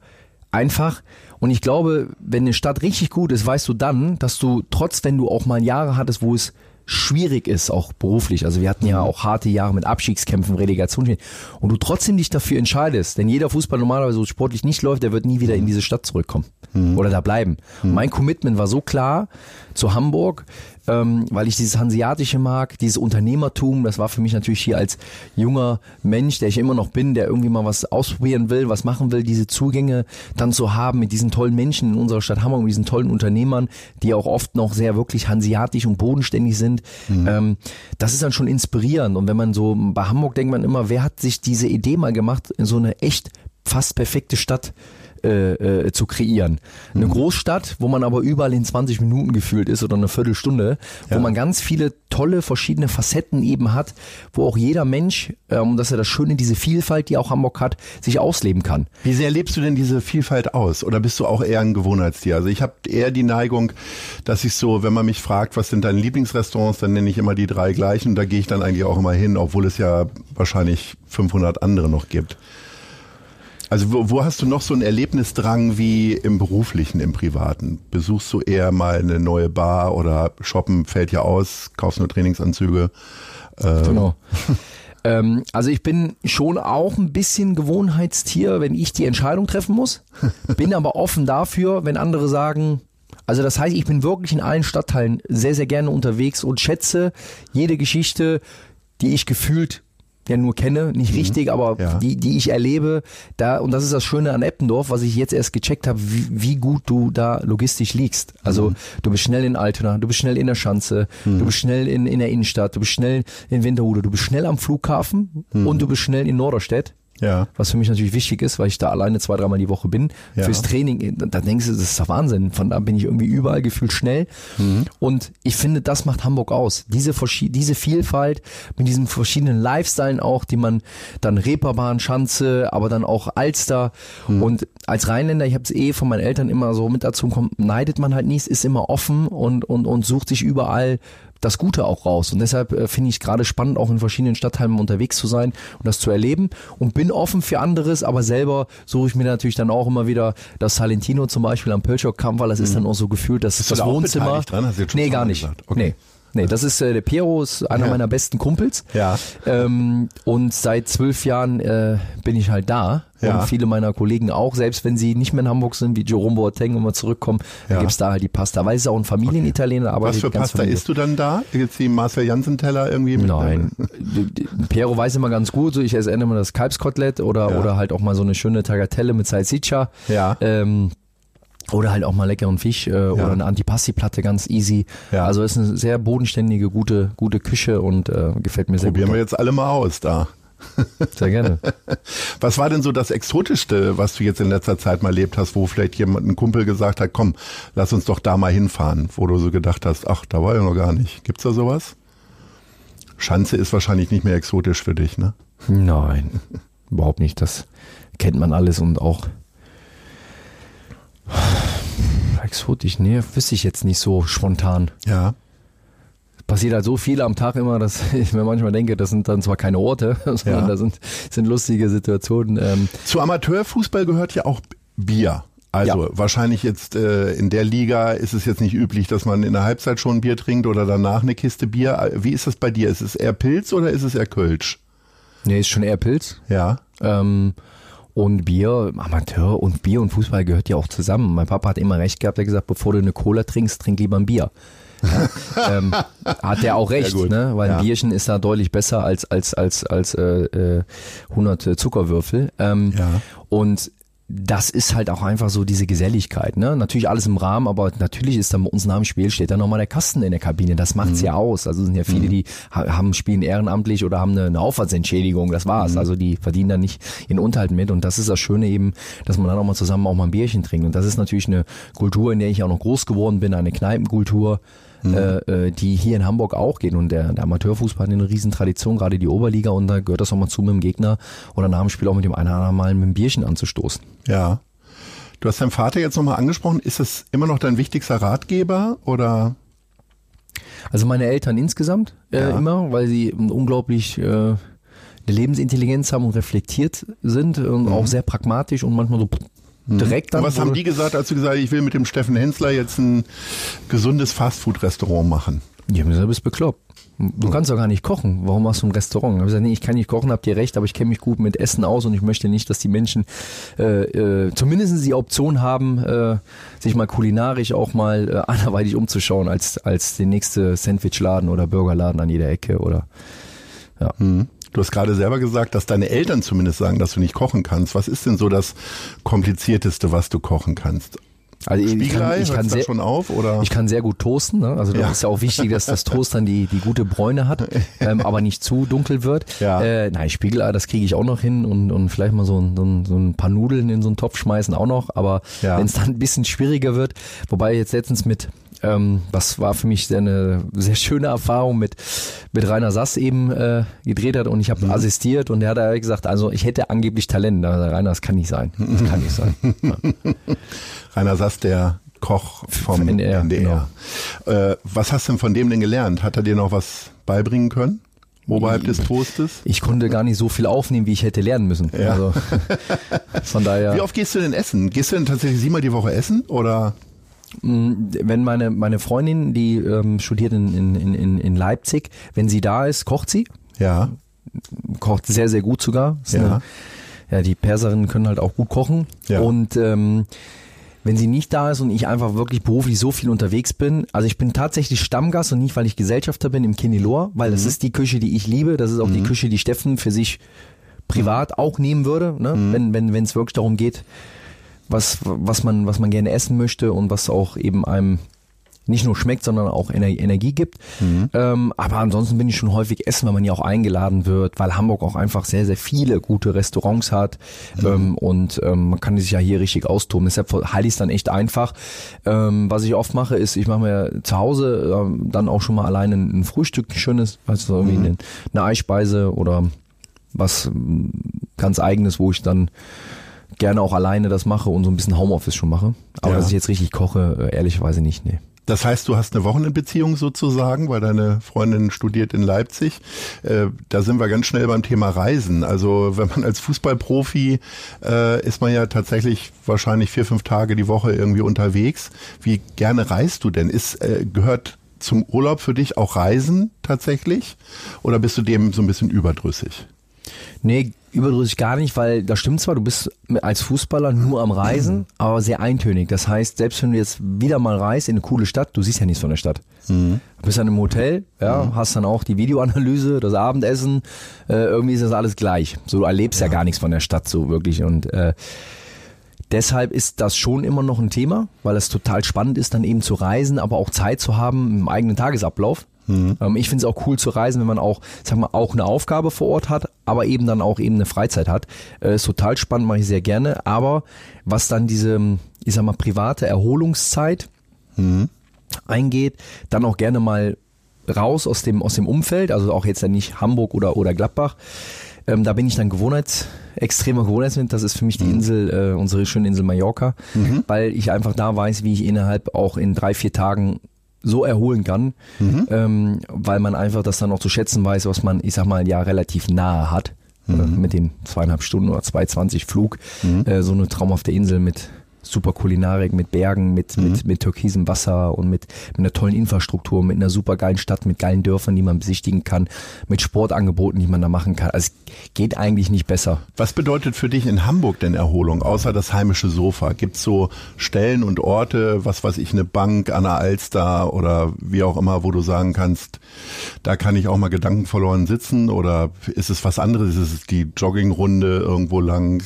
einfach, und ich glaube, wenn eine Stadt richtig gut ist, weißt du dann, dass du trotz, wenn du auch mal Jahre hattest, wo es schwierig ist, auch beruflich. Also wir hatten ja mhm. auch harte Jahre mit Abstiegskämpfen, Relegation und du trotzdem dich dafür entscheidest, denn jeder Fußball normalerweise so sportlich nicht läuft, der wird nie wieder in diese Stadt zurückkommen mhm. oder da bleiben. Mhm. Mein Commitment war so klar zu Hamburg, ähm, weil ich dieses Hanseatische mag, dieses Unternehmertum, das war für mich natürlich hier als junger Mensch, der ich immer noch bin, der irgendwie mal was ausprobieren will, was machen will, diese Zugänge dann zu haben mit diesen tollen Menschen in unserer Stadt Hamburg, mit diesen tollen Unternehmern, die auch oft noch sehr wirklich hanseatisch und bodenständig sind. Mhm. Ähm, das ist dann schon inspirierend. Und wenn man so bei Hamburg denkt man immer, wer hat sich diese Idee mal gemacht, in so eine echt fast perfekte Stadt äh, äh, zu kreieren. Eine mhm. Großstadt, wo man aber überall in 20 Minuten gefühlt ist oder eine Viertelstunde, ja. wo man ganz viele tolle verschiedene Facetten eben hat, wo auch jeder Mensch, ähm, das ist ja das Schöne, diese Vielfalt, die auch Hamburg hat, sich ausleben kann. Wie sehr lebst du denn diese Vielfalt aus? Oder bist du auch eher ein Gewohnheitstier? Also ich habe eher die Neigung, dass ich so, wenn man mich fragt, was sind deine Lieblingsrestaurants, dann nenne ich immer die drei gleichen. Da gehe ich dann eigentlich auch immer hin, obwohl es ja wahrscheinlich 500 andere noch gibt. Also wo, wo hast du noch so einen Erlebnisdrang wie im beruflichen, im privaten? Besuchst du eher mal eine neue Bar oder shoppen fällt ja aus, kaufst nur Trainingsanzüge? Ähm. Genau. ähm, also ich bin schon auch ein bisschen Gewohnheitstier, wenn ich die Entscheidung treffen muss. Bin aber offen dafür, wenn andere sagen, also das heißt, ich bin wirklich in allen Stadtteilen sehr, sehr gerne unterwegs und schätze jede Geschichte, die ich gefühlt ja nur kenne, nicht mhm. richtig, aber ja. die, die ich erlebe, da, und das ist das Schöne an Eppendorf, was ich jetzt erst gecheckt habe, wie, wie gut du da logistisch liegst. Also mhm. du bist schnell in Altona, du bist schnell in der Schanze, mhm. du bist schnell in, in der Innenstadt, du bist schnell in Winterhude, du bist schnell am Flughafen mhm. und du bist schnell in Norderstedt. Ja. Was für mich natürlich wichtig ist, weil ich da alleine zwei, dreimal die Woche bin. Ja. Fürs Training, da denkst du, das ist doch Wahnsinn. Von da bin ich irgendwie überall gefühlt schnell. Mhm. Und ich finde, das macht Hamburg aus. Diese, diese Vielfalt mit diesen verschiedenen Lifestylen auch, die man dann Reeperbahn, Schanze, aber dann auch Alster. Mhm. Und als Rheinländer, ich habe es eh von meinen Eltern immer so mit dazu bekommen, neidet man halt nichts, ist immer offen und, und, und sucht sich überall das Gute auch raus. Und deshalb äh, finde ich gerade spannend, auch in verschiedenen Stadtteilen unterwegs zu sein und das zu erleben. Und bin offen für anderes, aber selber suche ich mir natürlich dann auch immer wieder das Salentino zum Beispiel am Pölschow Kampf, weil das mhm. ist dann auch so gefühlt, dass das Wohnzimmer. Dran? Hast du jetzt schon nee, gar nicht. Okay. Nee. Nee, das ist äh, der Piero, ist einer ja. meiner besten Kumpels. Ja. Ähm, und seit zwölf Jahren äh, bin ich halt da. Ja. Und viele meiner Kollegen auch, selbst wenn sie nicht mehr in Hamburg sind, wie Jerome Boateng, wenn wir zurückkommen, ja. dann gibt's da halt die Pasta. Weil es ist auch ein Familienitaliener, aber Was für Pasta Familie. isst du dann da? Jetzt die Marcel Janssen Teller irgendwie? Mit Nein. Piero weiß immer ganz gut, so ich esse immer das Kalbskotelett oder, ja. oder halt auch mal so eine schöne Tagatelle mit Salsiccia. Ja. Ähm, oder halt auch mal leckeren Fisch äh, ja. oder eine Antipasti-Platte ganz easy. Ja. Also ist eine sehr bodenständige, gute, gute Küche und äh, gefällt mir sehr Probieren gut. Probieren wir jetzt alle mal aus da. Sehr gerne. Was war denn so das Exotischste, was du jetzt in letzter Zeit mal erlebt hast, wo vielleicht jemand, ein Kumpel gesagt hat, komm, lass uns doch da mal hinfahren, wo du so gedacht hast, ach, da war ja noch gar nicht. Gibt's da sowas? Schanze ist wahrscheinlich nicht mehr exotisch für dich, ne? Nein, überhaupt nicht. Das kennt man alles und auch Exotisch, nee, wüsste ich jetzt nicht so spontan. Ja. Passiert halt so viel am Tag immer, dass ich mir manchmal denke, das sind dann zwar keine Orte, sondern ja. da sind, sind lustige Situationen. Ähm. Zu Amateurfußball gehört ja auch Bier. Also ja. wahrscheinlich jetzt äh, in der Liga ist es jetzt nicht üblich, dass man in der Halbzeit schon ein Bier trinkt oder danach eine Kiste Bier. Wie ist das bei dir? Ist es eher Pilz oder ist es eher Kölsch? Nee, ist schon eher Pilz. Ja. Ähm, und Bier, Amateur und Bier und Fußball gehört ja auch zusammen. Mein Papa hat immer recht gehabt, er hat gesagt, bevor du eine Cola trinkst, trink lieber ein Bier. Ja, ähm, hat der auch recht, ne? weil ein Bierchen ist da deutlich besser als als als als äh, 100 äh, Zuckerwürfel. Ähm, ja. Und das ist halt auch einfach so diese Geselligkeit. Ne? Natürlich alles im Rahmen, aber natürlich ist dann bei uns nach dem Spiel steht da nochmal der Kasten in der Kabine. Das macht's mhm. ja aus. Also sind ja viele, mhm. die haben spielen ehrenamtlich oder haben eine, eine Aufwandsentschädigung. Das war's. Mhm. Also die verdienen dann nicht ihren Unterhalt mit. Und das ist das Schöne eben, dass man dann auch mal zusammen auch mal ein Bierchen trinkt. Und das ist natürlich eine Kultur, in der ich auch noch groß geworden bin, eine Kneipenkultur mhm. Äh, äh, die hier in Hamburg auch gehen. Und der, der Amateurfußball hat eine riesen Tradition, gerade die Oberliga. Und da gehört das auch mal zu, mit dem Gegner oder nach dem Spiel auch mit dem einen oder anderen Mal mit dem Bierchen anzustoßen. Ja. Du hast deinen Vater jetzt nochmal angesprochen. Ist es immer noch dein wichtigster Ratgeber oder? Also meine Eltern insgesamt äh, ja. immer, weil sie unglaublich äh, eine Lebensintelligenz haben und reflektiert sind und mhm. auch sehr pragmatisch und manchmal so. Direkt dann. Was haben die gesagt, als du gesagt hast, ich will mit dem Steffen Hensler jetzt ein gesundes Fastfood-Restaurant machen? Die haben gesagt, du bist bekloppt. Du kannst doch gar nicht kochen. Warum hast du ein Restaurant? Ich habe gesagt, nee, ich kann nicht kochen, habt ihr recht, aber ich kenne mich gut mit Essen aus und ich möchte nicht, dass die Menschen äh, äh, zumindest die Option haben, äh, sich mal kulinarisch auch mal äh, anderweitig umzuschauen als als der nächste Sandwichladen oder Burgerladen an jeder Ecke oder ja. Mhm. Du hast gerade selber gesagt, dass deine Eltern zumindest sagen, dass du nicht kochen kannst. Was ist denn so das komplizierteste, was du kochen kannst? Also ich kann, ich kann sehr, schon auf oder? Ich kann sehr gut toasten. Ne? Also ja. ist ja auch wichtig, dass das Toast dann die die gute Bräune hat, ähm, aber nicht zu dunkel wird. Ja. Äh, nein, Spiegelei, das kriege ich auch noch hin und und vielleicht mal so ein, so, ein, so ein paar Nudeln in so einen Topf schmeißen auch noch. Aber ja. wenn es dann ein bisschen schwieriger wird, wobei jetzt letztens mit ähm, das war für mich sehr eine sehr schöne Erfahrung mit, mit Rainer Sass eben äh, gedreht hat und ich habe mhm. assistiert und er hat gesagt, also ich hätte angeblich Talent. Da Rainer, das kann nicht sein. Das kann nicht sein. Ja. Rainer Sass, der Koch vom NDR. NDR. Genau. Äh, was hast du denn von dem denn gelernt? Hat er dir noch was beibringen können? Oberhalb des Toastes? Ich konnte gar nicht so viel aufnehmen, wie ich hätte lernen müssen. Ja. Also, von daher. Wie oft gehst du denn essen? Gehst du denn tatsächlich siebenmal die Woche essen oder? Mm, wenn meine, meine Freundin, die ähm, studiert in, in, in, in Leipzig, wenn sie da ist, kocht sie. Ja. Kocht sehr, sehr gut sogar. Ja. Eine, ja, die Perserinnen können halt auch gut kochen. Ja. Und ähm, wenn sie nicht da ist und ich einfach wirklich beruflich so viel unterwegs bin, also ich bin tatsächlich Stammgast und nicht, weil ich Gesellschafter bin im Kinelor, weil das mhm. ist die Küche, die ich liebe, das ist auch mhm. die Küche, die Steffen für sich privat mhm. auch nehmen würde, ne? Mhm. wenn wenn wenn es wirklich darum geht, was, was, man, was man gerne essen möchte und was auch eben einem nicht nur schmeckt, sondern auch Energie gibt. Mhm. Ähm, aber ansonsten bin ich schon häufig essen, weil man ja auch eingeladen wird, weil Hamburg auch einfach sehr, sehr viele gute Restaurants hat mhm. ähm, und ähm, man kann sich ja hier richtig austoben. Deshalb halte ich es dann echt einfach. Ähm, was ich oft mache, ist, ich mache mir zu Hause ähm, dann auch schon mal alleine ein Frühstück, ein schönes, also irgendwie mhm. eine, eine Eispeise oder was ganz eigenes, wo ich dann gerne auch alleine das mache und so ein bisschen Homeoffice schon mache. Aber ja. dass ich jetzt richtig koche, äh, ehrlicherweise nicht, nee. Das heißt, du hast eine Wochenendbeziehung sozusagen, weil deine Freundin studiert in Leipzig. Äh, da sind wir ganz schnell beim Thema Reisen. Also wenn man als Fußballprofi äh, ist man ja tatsächlich wahrscheinlich vier, fünf Tage die Woche irgendwie unterwegs. Wie gerne reist du denn? Ist, äh, gehört zum Urlaub für dich auch Reisen tatsächlich? Oder bist du dem so ein bisschen überdrüssig? Nee, überdrüssig gar nicht, weil das stimmt zwar, du bist als Fußballer nur am Reisen, aber sehr eintönig. Das heißt, selbst wenn du jetzt wieder mal reist in eine coole Stadt, du siehst ja nichts von der Stadt. Mhm. Du bist dann im Hotel, ja, mhm. hast dann auch die Videoanalyse, das Abendessen, äh, irgendwie ist das alles gleich. So, du erlebst ja. ja gar nichts von der Stadt so wirklich und äh, Deshalb ist das schon immer noch ein Thema, weil es total spannend ist, dann eben zu reisen, aber auch Zeit zu haben im eigenen Tagesablauf. Mhm. Ähm, ich finde es auch cool zu reisen, wenn man auch, sag mal, auch eine Aufgabe vor Ort hat, aber eben dann auch eben eine Freizeit hat. Äh, ist total spannend, mache ich sehr gerne. Aber was dann diese, ich sag mal, private Erholungszeit mhm. eingeht, dann auch gerne mal raus aus dem, aus dem Umfeld, also auch jetzt ja nicht Hamburg oder, oder Gladbach. Ähm, da bin ich dann Gewohnheits, extremer Gewohnheitsmensch. Das ist für mich die mhm. Insel, äh, unsere schöne Insel Mallorca, mhm. weil ich einfach da weiß, wie ich innerhalb auch in drei, vier Tagen so erholen kann, mhm. ähm, weil man einfach das dann auch zu schätzen weiß, was man, ich sag mal, ja relativ nahe hat. Mhm. Mit den zweieinhalb Stunden oder 2,20 Flug, mhm. äh, so eine traumhafte Insel mit super Kulinarik, mit Bergen, mit, mhm. mit, mit türkisem Wasser und mit, mit einer tollen Infrastruktur, mit einer super geilen Stadt, mit geilen Dörfern, die man besichtigen kann, mit Sportangeboten, die man da machen kann. Also es geht eigentlich nicht besser. Was bedeutet für dich in Hamburg denn Erholung, außer das heimische Sofa? Gibt es so Stellen und Orte, was weiß ich, eine Bank an der Alster oder wie auch immer, wo du sagen kannst, da kann ich auch mal gedankenverloren sitzen oder ist es was anderes? Ist es die Joggingrunde irgendwo lang?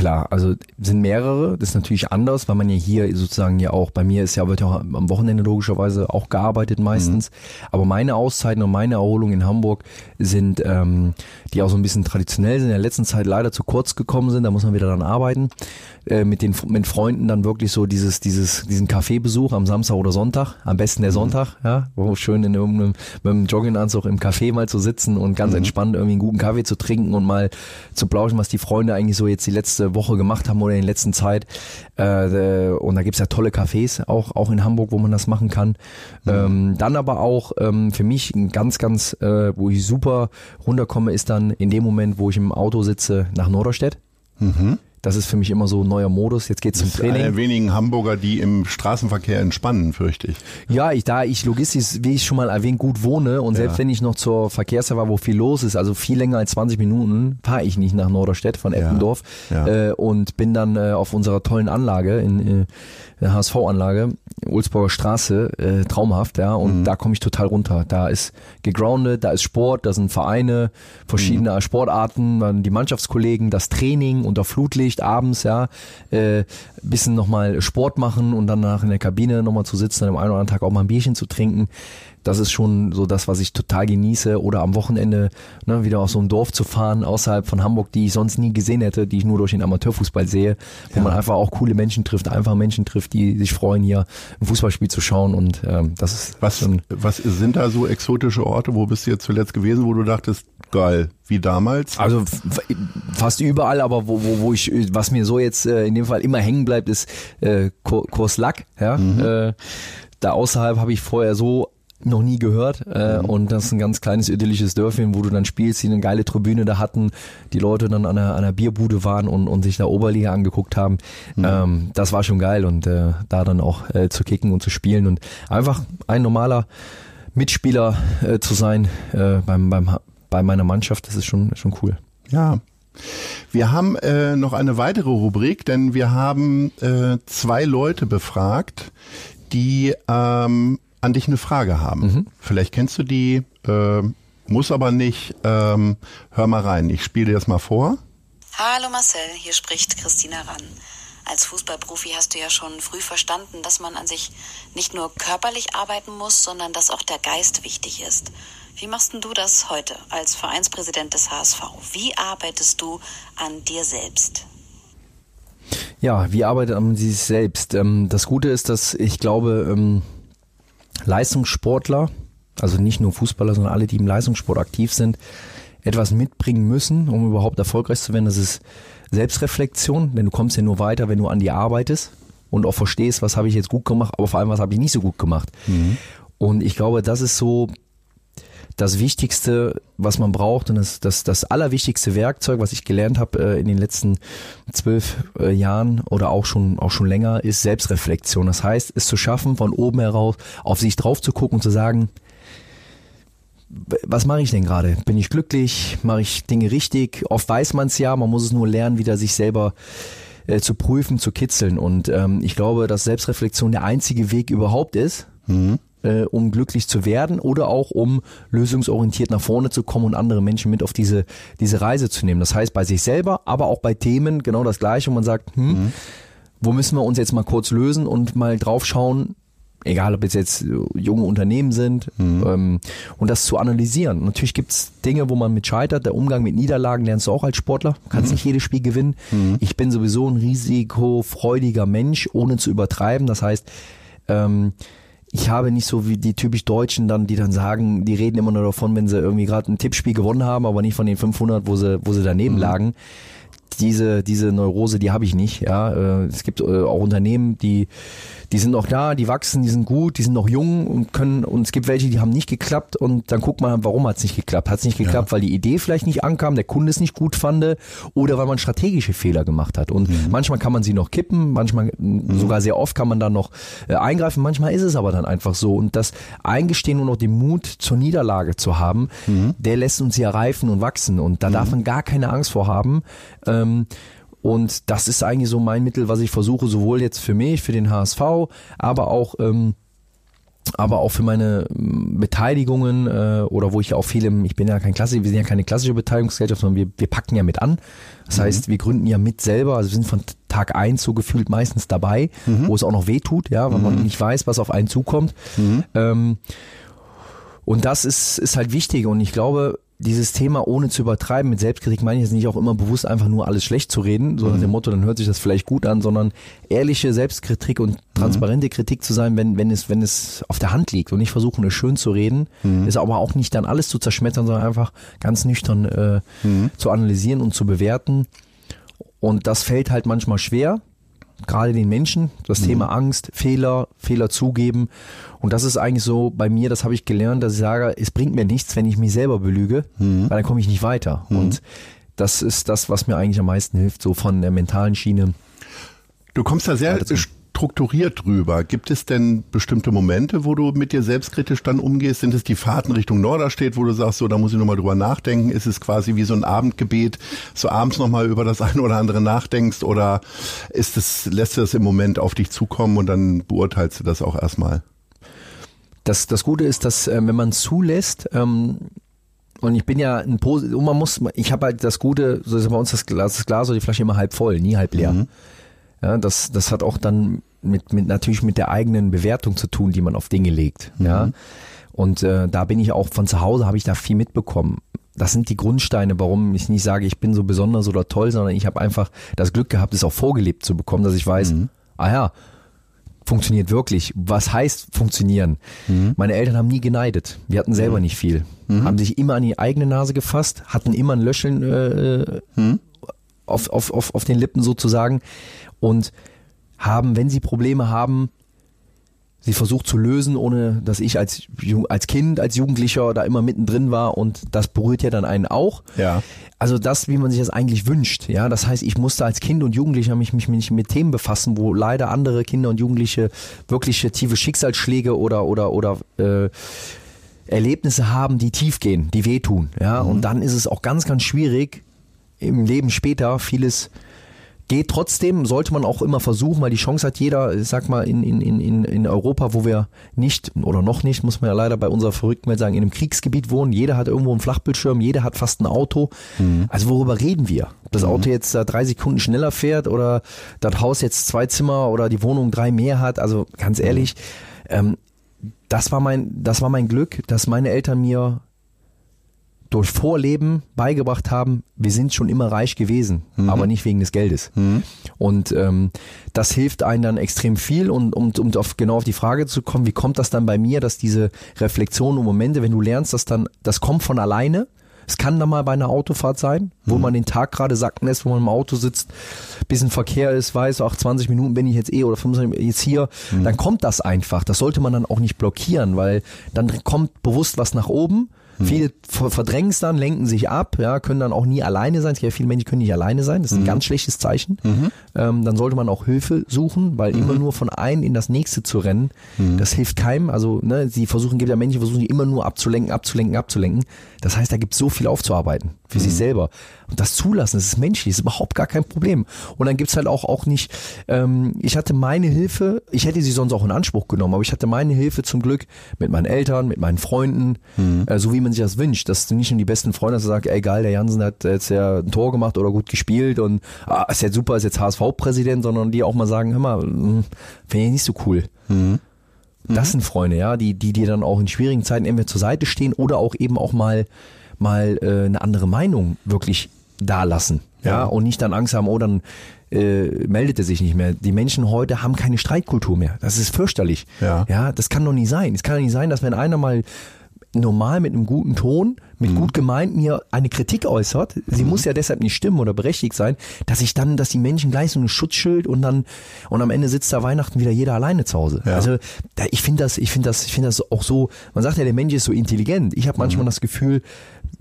Klar, also sind mehrere, das ist natürlich anders, weil man ja hier sozusagen ja auch, bei mir ist ja, wird ja am Wochenende logischerweise auch gearbeitet meistens, mhm. aber meine Auszeiten und meine Erholung in Hamburg sind, ähm, die auch so ein bisschen traditionell sind, in der letzten Zeit leider zu kurz gekommen sind, da muss man wieder dran arbeiten, äh, mit den mit Freunden dann wirklich so dieses dieses diesen Kaffeebesuch am Samstag oder Sonntag, am besten der mhm. Sonntag, ja, wo schön in irgendeinem mit einem Jogginganzug im Café mal zu sitzen und ganz mhm. entspannt irgendwie einen guten Kaffee zu trinken und mal zu plauschen, was die Freunde eigentlich so jetzt die letzte Woche gemacht haben oder in der letzten Zeit. Äh, und da gibt's ja tolle Cafés auch auch in Hamburg, wo man das machen kann. Mhm. Ähm, dann aber auch ähm, für mich ein ganz ganz, äh, wo ich super runterkomme, ist dann in dem Moment, wo ich im Auto sitze nach Norderstedt. Mhm. Das ist für mich immer so ein neuer Modus. Jetzt geht's zum Training. Einer der wenigen Hamburger, die im Straßenverkehr entspannen, fürchte ich. Ja, ich da ich logistisch, wie ich schon mal erwähnt, gut wohne und ja. selbst wenn ich noch zur Verkehrszeit war, wo viel los ist, also viel länger als 20 Minuten, fahre ich nicht nach Norderstedt von Eppendorf ja. Ja. Äh, und bin dann äh, auf unserer tollen Anlage in äh, der HSV-Anlage, Ulsburger Straße, äh, traumhaft, ja, und mhm. da komme ich total runter. Da ist gegroundet, da ist Sport, da sind Vereine, verschiedene mhm. Sportarten, die Mannschaftskollegen, das Training unter Flutlicht abends, ja, äh, bisschen nochmal Sport machen und danach in der Kabine nochmal zu sitzen, an dem einen oder anderen Tag auch mal ein Bierchen zu trinken das ist schon so das, was ich total genieße. Oder am Wochenende ne, wieder aus so einem Dorf zu fahren, außerhalb von Hamburg, die ich sonst nie gesehen hätte, die ich nur durch den Amateurfußball sehe, wo ja. man einfach auch coole Menschen trifft, einfach Menschen trifft, die sich freuen, hier ein Fußballspiel zu schauen. Und ähm, das ist was, schon, was sind da so exotische Orte? Wo bist du jetzt zuletzt gewesen, wo du dachtest, geil, wie damals? Also fast überall, aber wo, wo, wo ich, was mir so jetzt äh, in dem Fall immer hängen bleibt, ist äh, Kurs Lack. Ja? Mhm. Äh, da außerhalb habe ich vorher so noch nie gehört äh, mhm. und das ist ein ganz kleines idyllisches Dörfchen, wo du dann spielst, die eine geile Tribüne da hatten, die Leute dann an einer, an einer Bierbude waren und, und sich da Oberliga angeguckt haben. Mhm. Ähm, das war schon geil und äh, da dann auch äh, zu kicken und zu spielen und einfach ein normaler Mitspieler äh, zu sein äh, beim, beim, bei meiner Mannschaft, das ist schon, schon cool. Ja, wir haben äh, noch eine weitere Rubrik, denn wir haben äh, zwei Leute befragt, die ähm, an dich eine Frage haben. Mhm. Vielleicht kennst du die, äh, muss aber nicht. Ähm, hör mal rein, ich spiele dir das mal vor. Hallo Marcel, hier spricht Christina Rann. Als Fußballprofi hast du ja schon früh verstanden, dass man an sich nicht nur körperlich arbeiten muss, sondern dass auch der Geist wichtig ist. Wie machst du das heute als Vereinspräsident des HSV? Wie arbeitest du an dir selbst? Ja, wie arbeitet man sich selbst? Ähm, das Gute ist, dass ich glaube, ähm, Leistungssportler, also nicht nur Fußballer, sondern alle, die im Leistungssport aktiv sind, etwas mitbringen müssen, um überhaupt erfolgreich zu werden. Das ist Selbstreflexion, denn du kommst ja nur weiter, wenn du an dir arbeitest und auch verstehst, was habe ich jetzt gut gemacht, aber vor allem, was habe ich nicht so gut gemacht. Mhm. Und ich glaube, das ist so das Wichtigste, was man braucht und das, das, das allerwichtigste Werkzeug, was ich gelernt habe äh, in den letzten zwölf äh, Jahren oder auch schon, auch schon länger, ist Selbstreflexion. Das heißt, es zu schaffen, von oben heraus auf sich drauf zu gucken und zu sagen, was mache ich denn gerade? Bin ich glücklich? Mache ich Dinge richtig? Oft weiß man es ja, man muss es nur lernen, wieder sich selber äh, zu prüfen, zu kitzeln. Und ähm, ich glaube, dass Selbstreflexion der einzige Weg überhaupt ist, mhm äh, um glücklich zu werden oder auch um lösungsorientiert nach vorne zu kommen und andere Menschen mit auf diese, diese Reise zu nehmen. Das heißt bei sich selber, aber auch bei Themen genau das gleiche, wo man sagt, hm, mhm. wo müssen wir uns jetzt mal kurz lösen und mal drauf schauen, egal ob es jetzt junge Unternehmen sind, mhm. ähm, und das zu analysieren. Natürlich gibt's Dinge, wo man mit scheitert. Der Umgang mit Niederlagen lernst du auch als Sportler. Du kannst mhm. nicht jedes Spiel gewinnen. Mhm. Ich bin sowieso ein risikofreudiger Mensch, ohne zu übertreiben. Das heißt, ähm, ich habe nicht so wie die typisch Deutschen dann, die dann sagen, die reden immer nur davon, wenn sie irgendwie gerade ein Tippspiel gewonnen haben, aber nicht von den 500, wo sie, wo sie daneben mhm. lagen. Diese, diese Neurose, die habe ich nicht. Ja, äh, es gibt äh, auch Unternehmen, die, die sind noch da, die wachsen, die sind gut, die sind noch jung und können, und es gibt welche, die haben nicht geklappt und dann guckt man, warum hat es nicht geklappt? Hat es nicht geklappt, ja. weil die Idee vielleicht nicht ankam, der Kunde es nicht gut fand oder weil man strategische Fehler gemacht hat. Und mhm. manchmal kann man sie noch kippen, manchmal mhm. sogar sehr oft kann man dann noch äh, eingreifen, manchmal ist es aber dann einfach so. Und das Eingestehen und noch den Mut zur Niederlage zu haben, mhm. der lässt uns ja reifen und wachsen. Und da darf mhm. man gar keine Angst vor haben. Ähm, und das ist eigentlich so mein Mittel, was ich versuche, sowohl jetzt für mich, für den HSV, aber auch ähm, aber auch für meine mm, Beteiligungen äh, oder wo ich ja auch viele, ich bin ja kein klassischer, wir sind ja keine klassische Beteiligungsgesellschaft, sondern wir, wir packen ja mit an. Das mhm. heißt, wir gründen ja mit selber, also wir sind von Tag eins so gefühlt meistens dabei, mhm. wo es auch noch weh tut, ja, weil mhm. man nicht weiß, was auf einen zukommt. Mhm. Ähm, und das ist, ist halt wichtig und ich glaube, dieses Thema ohne zu übertreiben, mit Selbstkritik meine ich jetzt nicht auch immer bewusst einfach nur alles schlecht zu reden, so nach mhm. dem Motto, dann hört sich das vielleicht gut an, sondern ehrliche Selbstkritik und transparente mhm. Kritik zu sein, wenn, wenn es, wenn es auf der Hand liegt und nicht versuchen, es schön zu reden, mhm. ist aber auch nicht dann alles zu zerschmettern, sondern einfach ganz nüchtern äh, mhm. zu analysieren und zu bewerten. Und das fällt halt manchmal schwer, gerade den Menschen, das mhm. Thema Angst, Fehler, Fehler zugeben. Und das ist eigentlich so bei mir, das habe ich gelernt, dass ich sage, es bringt mir nichts, wenn ich mich selber belüge, mhm. weil dann komme ich nicht weiter. Mhm. Und das ist das, was mir eigentlich am meisten hilft, so von der mentalen Schiene. Du kommst da sehr strukturiert drüber. Gibt es denn bestimmte Momente, wo du mit dir selbstkritisch dann umgehst? Sind es die Fahrten Richtung Norderstedt, wo du sagst, so, da muss ich nochmal drüber nachdenken? Ist es quasi wie so ein Abendgebet, so abends nochmal über das eine oder andere nachdenkst? Oder ist es, lässt du das im Moment auf dich zukommen und dann beurteilst du das auch erstmal? Das, das Gute ist, dass, äh, wenn man zulässt, ähm, und ich bin ja ein Posit und man muss, ich habe halt das Gute, so ist bei uns das Glas, das Glas oder die Flasche immer halb voll, nie halb leer. Mhm. Ja, das, das hat auch dann mit, mit natürlich mit der eigenen Bewertung zu tun, die man auf Dinge legt. Mhm. Ja. Und äh, da bin ich auch von zu Hause, habe ich da viel mitbekommen. Das sind die Grundsteine, warum ich nicht sage, ich bin so besonders oder toll, sondern ich habe einfach das Glück gehabt, es auch vorgelebt zu bekommen, dass ich weiß, mhm. ah ja, funktioniert wirklich. Was heißt funktionieren? Mhm. Meine Eltern haben nie geneidet. Wir hatten selber mhm. nicht viel. Mhm. Haben sich immer an die eigene Nase gefasst, hatten immer ein Löscheln äh, mhm. auf, auf, auf, auf den Lippen sozusagen und haben, wenn sie Probleme haben, sie versucht zu lösen, ohne dass ich als, als Kind, als Jugendlicher da immer mittendrin war und das berührt ja dann einen auch. Ja. Also das, wie man sich das eigentlich wünscht. Ja, das heißt, ich musste als Kind und Jugendlicher mich, mich, mich mit Themen befassen, wo leider andere Kinder und Jugendliche wirkliche tiefe Schicksalsschläge oder, oder, oder, äh, Erlebnisse haben, die tief gehen, die wehtun. Ja, mhm. und dann ist es auch ganz, ganz schwierig, im Leben später vieles Geht trotzdem, sollte man auch immer versuchen, weil die Chance hat jeder, ich sag mal, in, in, in, in Europa, wo wir nicht oder noch nicht, muss man ja leider bei unserer Verrücktheit sagen, in einem Kriegsgebiet wohnen. Jeder hat irgendwo einen Flachbildschirm, jeder hat fast ein Auto. Mhm. Also worüber reden wir? Ob das mhm. Auto jetzt da drei Sekunden schneller fährt oder das Haus jetzt zwei Zimmer oder die Wohnung drei mehr hat. Also ganz ehrlich, ähm, das war mein, das war mein Glück, dass meine Eltern mir durch Vorleben beigebracht haben, wir sind schon immer reich gewesen, mhm. aber nicht wegen des Geldes. Mhm. Und ähm, das hilft einem dann extrem viel. Und um, um auf, genau auf die Frage zu kommen, wie kommt das dann bei mir, dass diese Reflexion und Momente, wenn du lernst, dass dann, das kommt von alleine. Es kann dann mal bei einer Autofahrt sein, wo mhm. man den Tag gerade sacken lässt, wo man im Auto sitzt, bisschen Verkehr ist, weiß, ach 20 Minuten bin ich jetzt eh oder 25 jetzt hier, mhm. dann kommt das einfach. Das sollte man dann auch nicht blockieren, weil dann kommt bewusst was nach oben hm. Viele verdrängen es dann, lenken sich ab, ja, können dann auch nie alleine sein. Es gibt ja viele Menschen, die können nicht alleine sein. Das ist ein mhm. ganz schlechtes Zeichen. Mhm. Ähm, dann sollte man auch Hilfe suchen, weil mhm. immer nur von einem in das nächste zu rennen, mhm. das hilft keinem. Also, ne, sie versuchen, gibt ja Menschen, die versuchen, die immer nur abzulenken, abzulenken, abzulenken. Das heißt, da gibt es so viel aufzuarbeiten für sich mhm. selber. Und das zulassen, das ist menschlich, das ist überhaupt gar kein Problem. Und dann gibt's halt auch, auch nicht, ähm, ich hatte meine Hilfe, ich hätte sie sonst auch in Anspruch genommen, aber ich hatte meine Hilfe zum Glück mit meinen Eltern, mit meinen Freunden, mhm. äh, so wie man sich das wünscht, dass du nicht nur die besten Freunde hast, sagst, ey geil, der Jansen hat jetzt ja ein Tor gemacht oder gut gespielt und ah, ist jetzt super, ist jetzt HSV-Präsident, sondern die auch mal sagen, hör mal, hm, finde ich nicht so cool. Mhm. Das sind Freunde, ja, die, die dir dann auch in schwierigen Zeiten entweder zur Seite stehen oder auch eben auch mal mal äh, eine andere Meinung wirklich da lassen. Ja. ja, und nicht dann Angst haben, oh, dann äh, meldet er sich nicht mehr. Die Menschen heute haben keine Streitkultur mehr. Das ist fürchterlich. Ja, ja das kann doch nicht sein. Es kann doch nicht sein, dass wenn einer mal normal mit einem guten Ton, mit gut gemeint mir eine Kritik äußert, sie muss ja deshalb nicht stimmen oder berechtigt sein, dass ich dann, dass die Menschen gleich so ein Schutzschild und dann und am Ende sitzt da Weihnachten wieder jeder alleine zu Hause. Ja. Also ich finde das, ich finde das, ich finde das auch so. Man sagt ja, der Mensch ist so intelligent. Ich habe manchmal das Gefühl,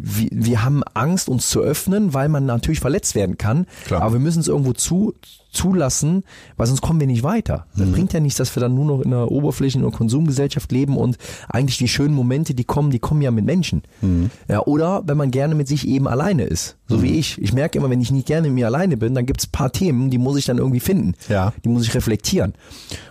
wir, wir haben Angst, uns zu öffnen, weil man natürlich verletzt werden kann. Klar. Aber wir müssen es irgendwo zu, zulassen, weil sonst kommen wir nicht weiter. Das Mhm. bringt ja nichts, dass wir dann nur noch in einer Oberflächen- und Konsumgesellschaft leben und eigentlich die schönen Momente, die kommen, die kommen ja mit Menschen. Mhm. Ja, oder wenn man gerne mit sich eben alleine ist, so wie ich. Ich merke immer, wenn ich nicht gerne mit mir alleine bin, dann gibt's paar Themen, die muss ich dann irgendwie finden. Ja. Die muss ich reflektieren.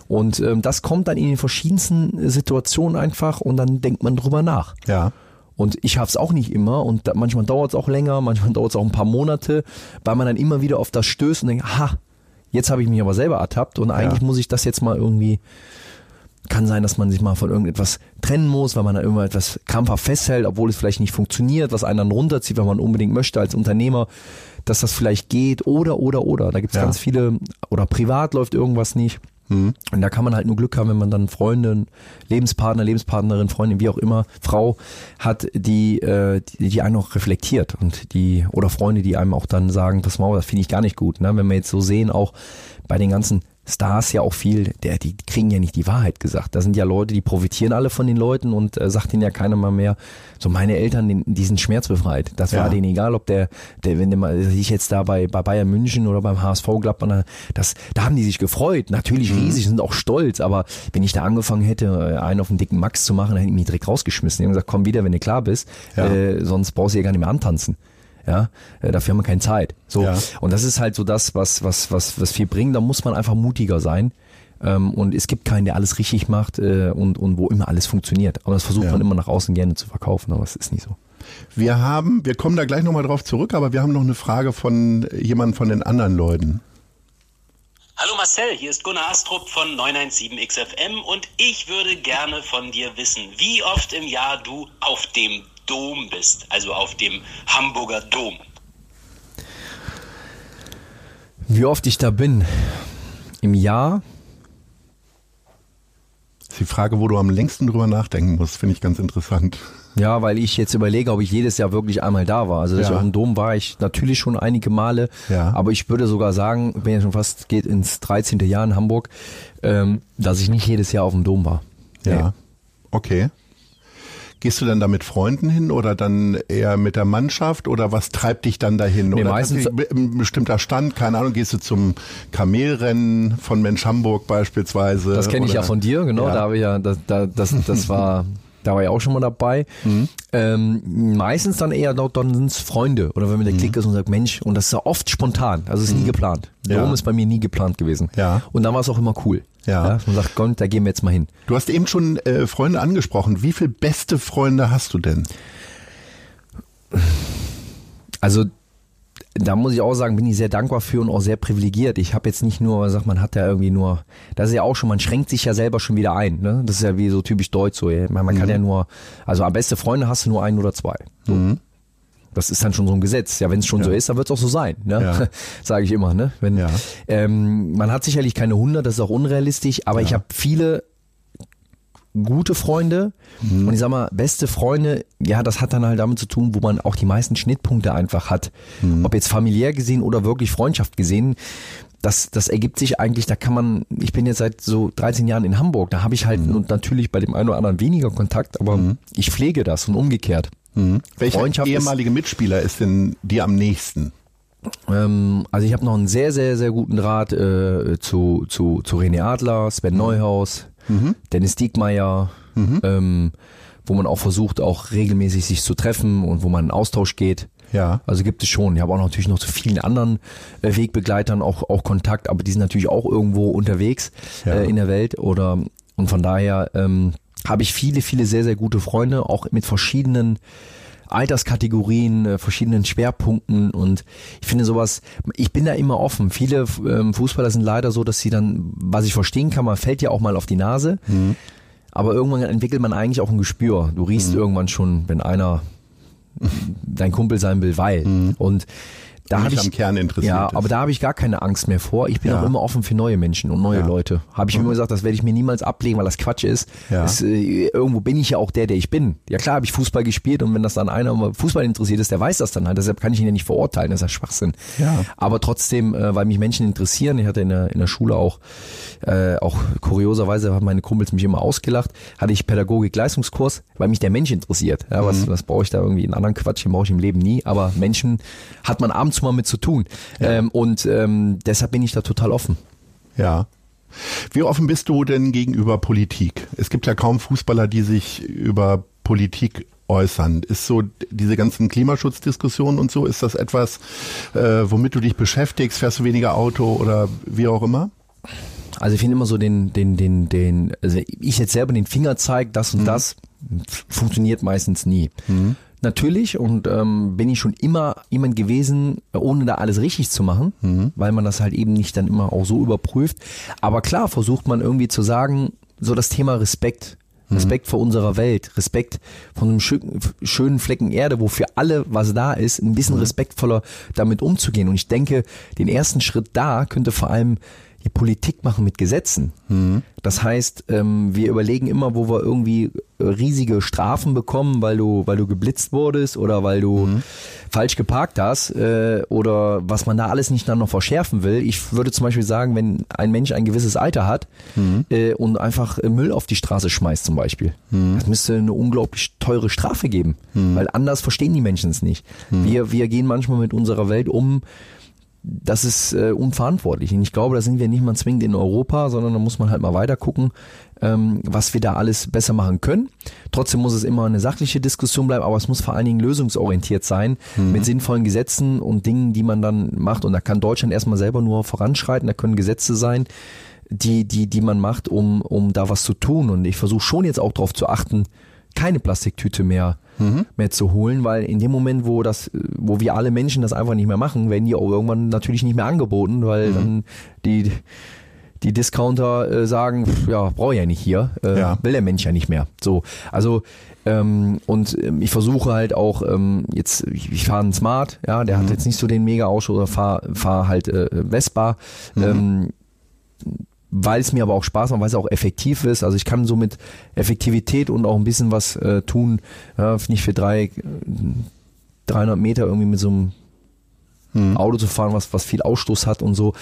Und ähm, das kommt dann in den verschiedensten Situationen einfach und dann denkt man drüber nach. Ja. Und ich schaff's auch nicht immer und da, manchmal dauert's auch länger, manchmal dauert's auch ein paar Monate, weil man dann immer wieder auf das stößt und denkt, ha, jetzt habe ich mich aber selber ertappt und eigentlich Ja. muss ich das jetzt mal irgendwie kann sein, dass man sich mal von irgendetwas trennen muss, weil man da irgendetwas krampfhaft festhält, obwohl es vielleicht nicht funktioniert, was einen dann runterzieht, weil man unbedingt möchte als Unternehmer, dass das vielleicht geht oder, oder, oder. Da gibt's Ja. ganz viele, oder privat läuft irgendwas nicht. Und da kann man halt nur Glück haben, wenn man dann Freundin, Lebenspartner, Lebenspartnerin, Freundin, wie auch immer, Frau hat, die, äh, die, die einen auch reflektiert und die, oder Freunde, die einem auch dann sagen, das mal, das finde ich gar nicht gut. Ne? Wenn wir jetzt so sehen, auch bei den ganzen Stars ja auch viel, der, die kriegen ja nicht die Wahrheit gesagt. Da sind ja Leute, die profitieren alle von den Leuten und äh, sagt ihnen ja keiner mal mehr. So meine Eltern, die, die sind schmerzbefreit. Das Ja. war denen egal, ob der, der wenn der mal, ich jetzt da bei, bei Bayern München oder beim HSV Gladbach, das, da haben die sich gefreut. Natürlich riesig, sind auch stolz, aber wenn ich da angefangen hätte, äh, einen auf den dicken Max zu machen, dann hätte ich mich direkt rausgeschmissen. Die haben gesagt, komm wieder, wenn du klar bist, Ja. äh, sonst brauchst du ja gar nicht mehr antanzen. Ja, äh, dafür haben wir keine Zeit. So. Ja. Und das ist halt so das, was, was, was, was viel bringt. Da muss man einfach mutiger sein. Ähm, und es gibt keinen, der alles richtig macht äh, und, und wo immer alles funktioniert. Aber das versucht Ja. man immer nach außen gerne zu verkaufen, aber es ist nicht so. Wir haben, wir kommen da gleich nochmal drauf zurück, aber wir haben noch eine Frage von jemandem von den anderen Leuten. Hallo Marcel, hier ist Gunnar Astrup von 917XFM und ich würde gerne von dir wissen, wie oft im Jahr du auf dem Dom bist, also auf dem Hamburger Dom. Wie oft ich da bin? Im Jahr? Das ist die Frage, wo du am längsten drüber nachdenken musst, finde ich ganz interessant. Ja, weil ich jetzt überlege, ob ich jedes Jahr wirklich einmal da war. Also dass Ja. ich auf dem Dom war ich natürlich schon einige Male, Ja. aber ich würde sogar sagen, bin ja schon fast, geht ins 13. Jahr in Hamburg, ähm, dass ich nicht jedes Jahr auf dem Dom war. Ja. Okay. Gehst du dann da mit Freunden hin oder dann eher mit der Mannschaft oder was treibt dich dann dahin? Nee, oder meistens- ein bestimmter Stand, keine Ahnung, gehst du zum Kamelrennen von Mensch Hamburg beispielsweise? Das kenne ich oder- ja von dir, genau. Ja. Da habe ich ja, das, da, das, das war, da war ich auch schon mal dabei. Mhm. Ähm, meistens dann eher dort, dann sind es Freunde oder wenn mir der Klick ist und sagt, Mensch, und das ist ja oft spontan, also es ist nie geplant. Mhm. Ja. Ist bei mir nie geplant gewesen. Ja. Und dann war es auch immer cool. Ja. dass man sagt, Gott, da gehen wir jetzt mal hin. Du hast eben schon äh, Freunde angesprochen. Wie viele beste Freunde hast du denn? Also da muss ich auch sagen, bin ich sehr dankbar für und auch sehr privilegiert. Ich habe jetzt nicht nur, sagt man hat ja irgendwie nur, das ist ja auch schon, man schränkt sich ja selber schon wieder ein. Ne? Das ist ja wie so typisch deutsch so. Man, man Mhm. kann ja nur, also am beste Freunde hast du nur einen oder zwei. So. Das ist dann schon so ein Gesetz. Ja, wenn es schon so ist, dann wird es auch so sein. Ne? Ja. Sage ich immer. Ne? Wenn, Ja. ähm, man hat sicherlich keine 100, das ist auch unrealistisch, aber ich habe viele gute Freunde und ich sag mal, beste Freunde, ja, das hat dann halt damit zu tun, wo man auch die meisten Schnittpunkte einfach hat. Ob jetzt familiär gesehen oder wirklich Freundschaft gesehen. Das, das ergibt sich eigentlich, da kann man, ich bin jetzt seit so 13 Jahren in Hamburg, da habe ich halt und natürlich bei dem einen oder anderen weniger Kontakt, aber ich pflege das und umgekehrt. Welcher Freundschaft ehemalige Mitspieler ist denn dir am nächsten? Ähm, also ich habe noch einen sehr, sehr, sehr guten Draht äh, zu, zu, zu René Adler, Sven Neuhaus, Dennis Diekmeyer, ähm, wo man auch versucht, auch regelmäßig sich zu treffen und wo man in Austausch geht. Ja. Also gibt es schon. Ich habe auch natürlich noch zu vielen anderen äh, Wegbegleitern auch, auch Kontakt, aber die sind natürlich auch irgendwo unterwegs Ja. äh, in der Welt oder und von daher ähm, habe ich viele, viele sehr, sehr gute Freunde, auch mit verschiedenen Alterskategorien, äh, verschiedenen Schwerpunkten und ich finde sowas, ich bin da immer offen. Viele ähm, Fußballer sind leider so, dass sie dann, was ich verstehen kann, man fällt ja auch mal auf die Nase, aber irgendwann entwickelt man eigentlich auch ein Gespür. Du riechst irgendwann schon, wenn einer dein Kumpel sein will, weil. Und da nicht ich, am Kern interessiert Ja, ist. aber da habe ich gar keine Angst mehr vor. Ich bin Ja. auch immer offen für neue Menschen und neue Ja. Leute. Habe ich mir immer gesagt, das werde ich mir niemals ablegen, weil das Quatsch ist. Ja. Es, äh, irgendwo bin ich ja auch der, der ich bin. Ja klar, habe ich Fußball gespielt und wenn das dann einer mal Fußball interessiert ist, der weiß das dann halt. Deshalb kann ich ihn ja nicht verurteilen, das ist ja Schwachsinn. Ja. Aber trotzdem, äh, weil mich Menschen interessieren, ich hatte in der, in der Schule auch, äh, auch kurioserweise haben meine Kumpels mich immer ausgelacht, hatte ich Pädagogik-Leistungskurs, weil mich der Mensch interessiert. Ja, was, was brauche ich da irgendwie in anderen Quatsch, den brauche ich im Leben nie, aber Menschen hat man abends mal mit zu tun. Ähm, und ähm, deshalb bin ich da total offen. Ja. Wie offen bist du denn gegenüber Politik? Es gibt ja kaum Fußballer, die sich über Politik äußern. Ist so diese ganzen Klimaschutzdiskussionen und so, ist das etwas, äh, womit du dich beschäftigst? Fährst du weniger Auto oder wie auch immer? Also ich finde immer so den, den, den, den, also ich jetzt selber den Finger zeige, das und das, f- funktioniert meistens nie. Natürlich und ähm, bin ich schon immer jemand gewesen, ohne da alles richtig zu machen, weil man das halt eben nicht dann immer auch so überprüft. Aber klar versucht man irgendwie zu sagen, so das Thema Respekt. Respekt vor unserer Welt, Respekt von einem schö schönen Flecken Erde, wo für alle was da ist, ein bisschen respektvoller damit umzugehen. Und ich denke, den ersten Schritt da könnte vor allem die Politik machen mit Gesetzen. Das heißt, ähm, wir überlegen immer, wo wir irgendwie äh, riesige Strafen bekommen, weil du, weil du geblitzt wurdest oder weil du falsch geparkt hast äh, oder was man da alles nicht dann noch verschärfen will. Ich würde zum Beispiel sagen, wenn ein Mensch ein gewisses Alter hat äh, und einfach äh, Müll auf die Straße schmeißt zum Beispiel, das müsste eine unglaublich teure Strafe geben, weil anders verstehen die Menschen es nicht. Wir, wir gehen manchmal mit unserer Welt um, das ist äh, unverantwortlich. Und ich glaube, da sind wir nicht mal zwingend in Europa, sondern da muss man halt mal weiter gucken, ähm, was wir da alles besser machen können. Trotzdem muss es immer eine sachliche Diskussion bleiben, aber es muss vor allen Dingen lösungsorientiert sein, mit sinnvollen Gesetzen und Dingen, die man dann macht. Und da kann Deutschland erstmal selber nur voranschreiten, da können Gesetze sein, die, die, die man macht, um, um da was zu tun. Und ich versuche schon jetzt auch darauf zu achten, keine Plastiktüte mehr, mehr zu holen, weil in dem Moment, wo das, wo wir alle Menschen das einfach nicht mehr machen, werden die auch irgendwann natürlich nicht mehr angeboten, weil dann die, die Discounter äh, sagen, pff, ja, brauche ich ja nicht hier, äh, Ja. will der Mensch ja nicht mehr. So, also ähm, und ähm, ich versuche halt auch ähm, jetzt, ich, ich fahre einen Smart, ja, der hat jetzt nicht so den mega Ausschuss oder fahr, fahr halt äh, Vespa. Ähm, weil es mir aber auch Spaß macht, weil es auch effektiv ist. Also ich kann so mit Effektivität und auch ein bisschen was äh, tun, ja, nicht für drei, äh, 300 Meter irgendwie mit so einem Auto zu fahren, was, was viel Ausstoß hat und so.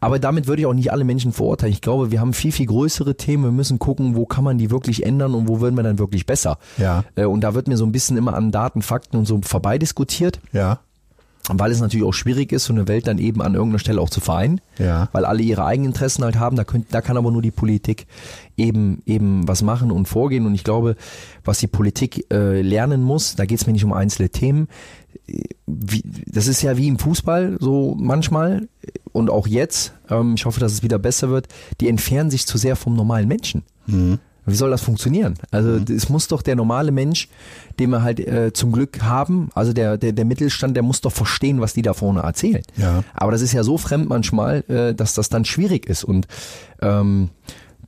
Aber damit würde ich auch nicht alle Menschen verurteilen. Ich glaube, wir haben viel, viel größere Themen. Wir müssen gucken, wo kann man die wirklich ändern und wo würden wir dann wirklich besser. Ja. Äh, Und da wird mir so ein bisschen immer an Daten, Fakten und so vorbei diskutiert Ja. Weil es natürlich auch schwierig ist, so eine Welt dann eben an irgendeiner Stelle auch zu vereinen, Ja. weil alle ihre eigenen Interessen halt haben. Da, könnt, da kann aber nur die Politik eben eben was machen und vorgehen. Und ich glaube, was die Politik äh, lernen muss, da geht es mir nicht um einzelne Themen. Wie, das ist ja wie im Fußball so manchmal und auch jetzt. Ähm, ich hoffe, dass es wieder besser wird. Die entfernen sich zu sehr vom normalen Menschen. Wie soll das funktionieren? Also es muss doch der normale Mensch, den wir halt äh, zum Glück haben, also der, der, der Mittelstand, der muss doch verstehen, was die da vorne erzählen. Ja. Aber das ist ja so fremd manchmal, äh, dass das dann schwierig ist. Und ähm,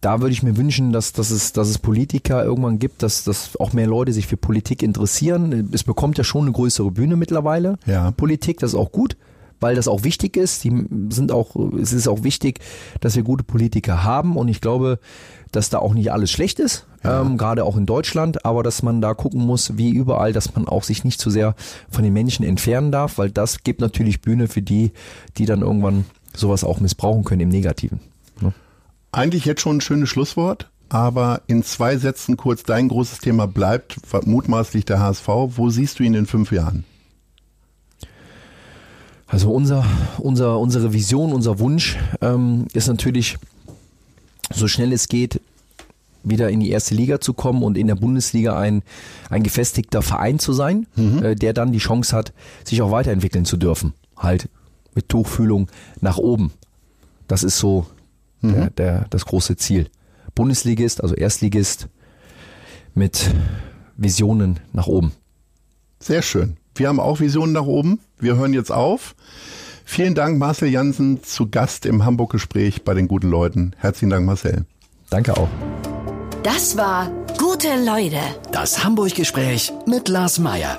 da würde ich mir wünschen, dass, dass, es, dass es Politiker irgendwann gibt, dass, dass auch mehr Leute sich für Politik interessieren. Es bekommt ja schon eine größere Bühne mittlerweile, Ja. Politik, das ist auch gut weil das auch wichtig ist. Die sind auch, es ist auch wichtig, dass wir gute Politiker haben und ich glaube, dass da auch nicht alles schlecht ist, ähm, gerade auch in Deutschland, aber dass man da gucken muss, wie überall, dass man auch sich nicht zu sehr von den Menschen entfernen darf, weil das gibt natürlich Bühne für die, die dann irgendwann sowas auch missbrauchen können im Negativen. Ne? Eigentlich jetzt schon ein schönes Schlusswort, aber in zwei Sätzen kurz, dein großes Thema bleibt mutmaßlich der HSV. Wo siehst du ihn in fünf Jahren? Also unser, unser, unsere Vision, unser Wunsch ähm, ist natürlich, so schnell es geht, wieder in die erste Liga zu kommen und in der Bundesliga ein, ein gefestigter Verein zu sein, äh, der dann die Chance hat, sich auch weiterentwickeln zu dürfen. Halt mit Tuchfühlung nach oben. Das ist so der, der, das große Ziel. Bundesligist, also Erstligist mit Visionen nach oben. Sehr schön. Wir haben auch Visionen nach oben. Wir hören jetzt auf. Vielen Dank, Marcel Jansen, zu Gast im Hamburg-Gespräch bei den guten Leuten. Herzlichen Dank, Marcel. Danke auch. Das war Gute Leute. Das Hamburg-Gespräch mit Lars Meier.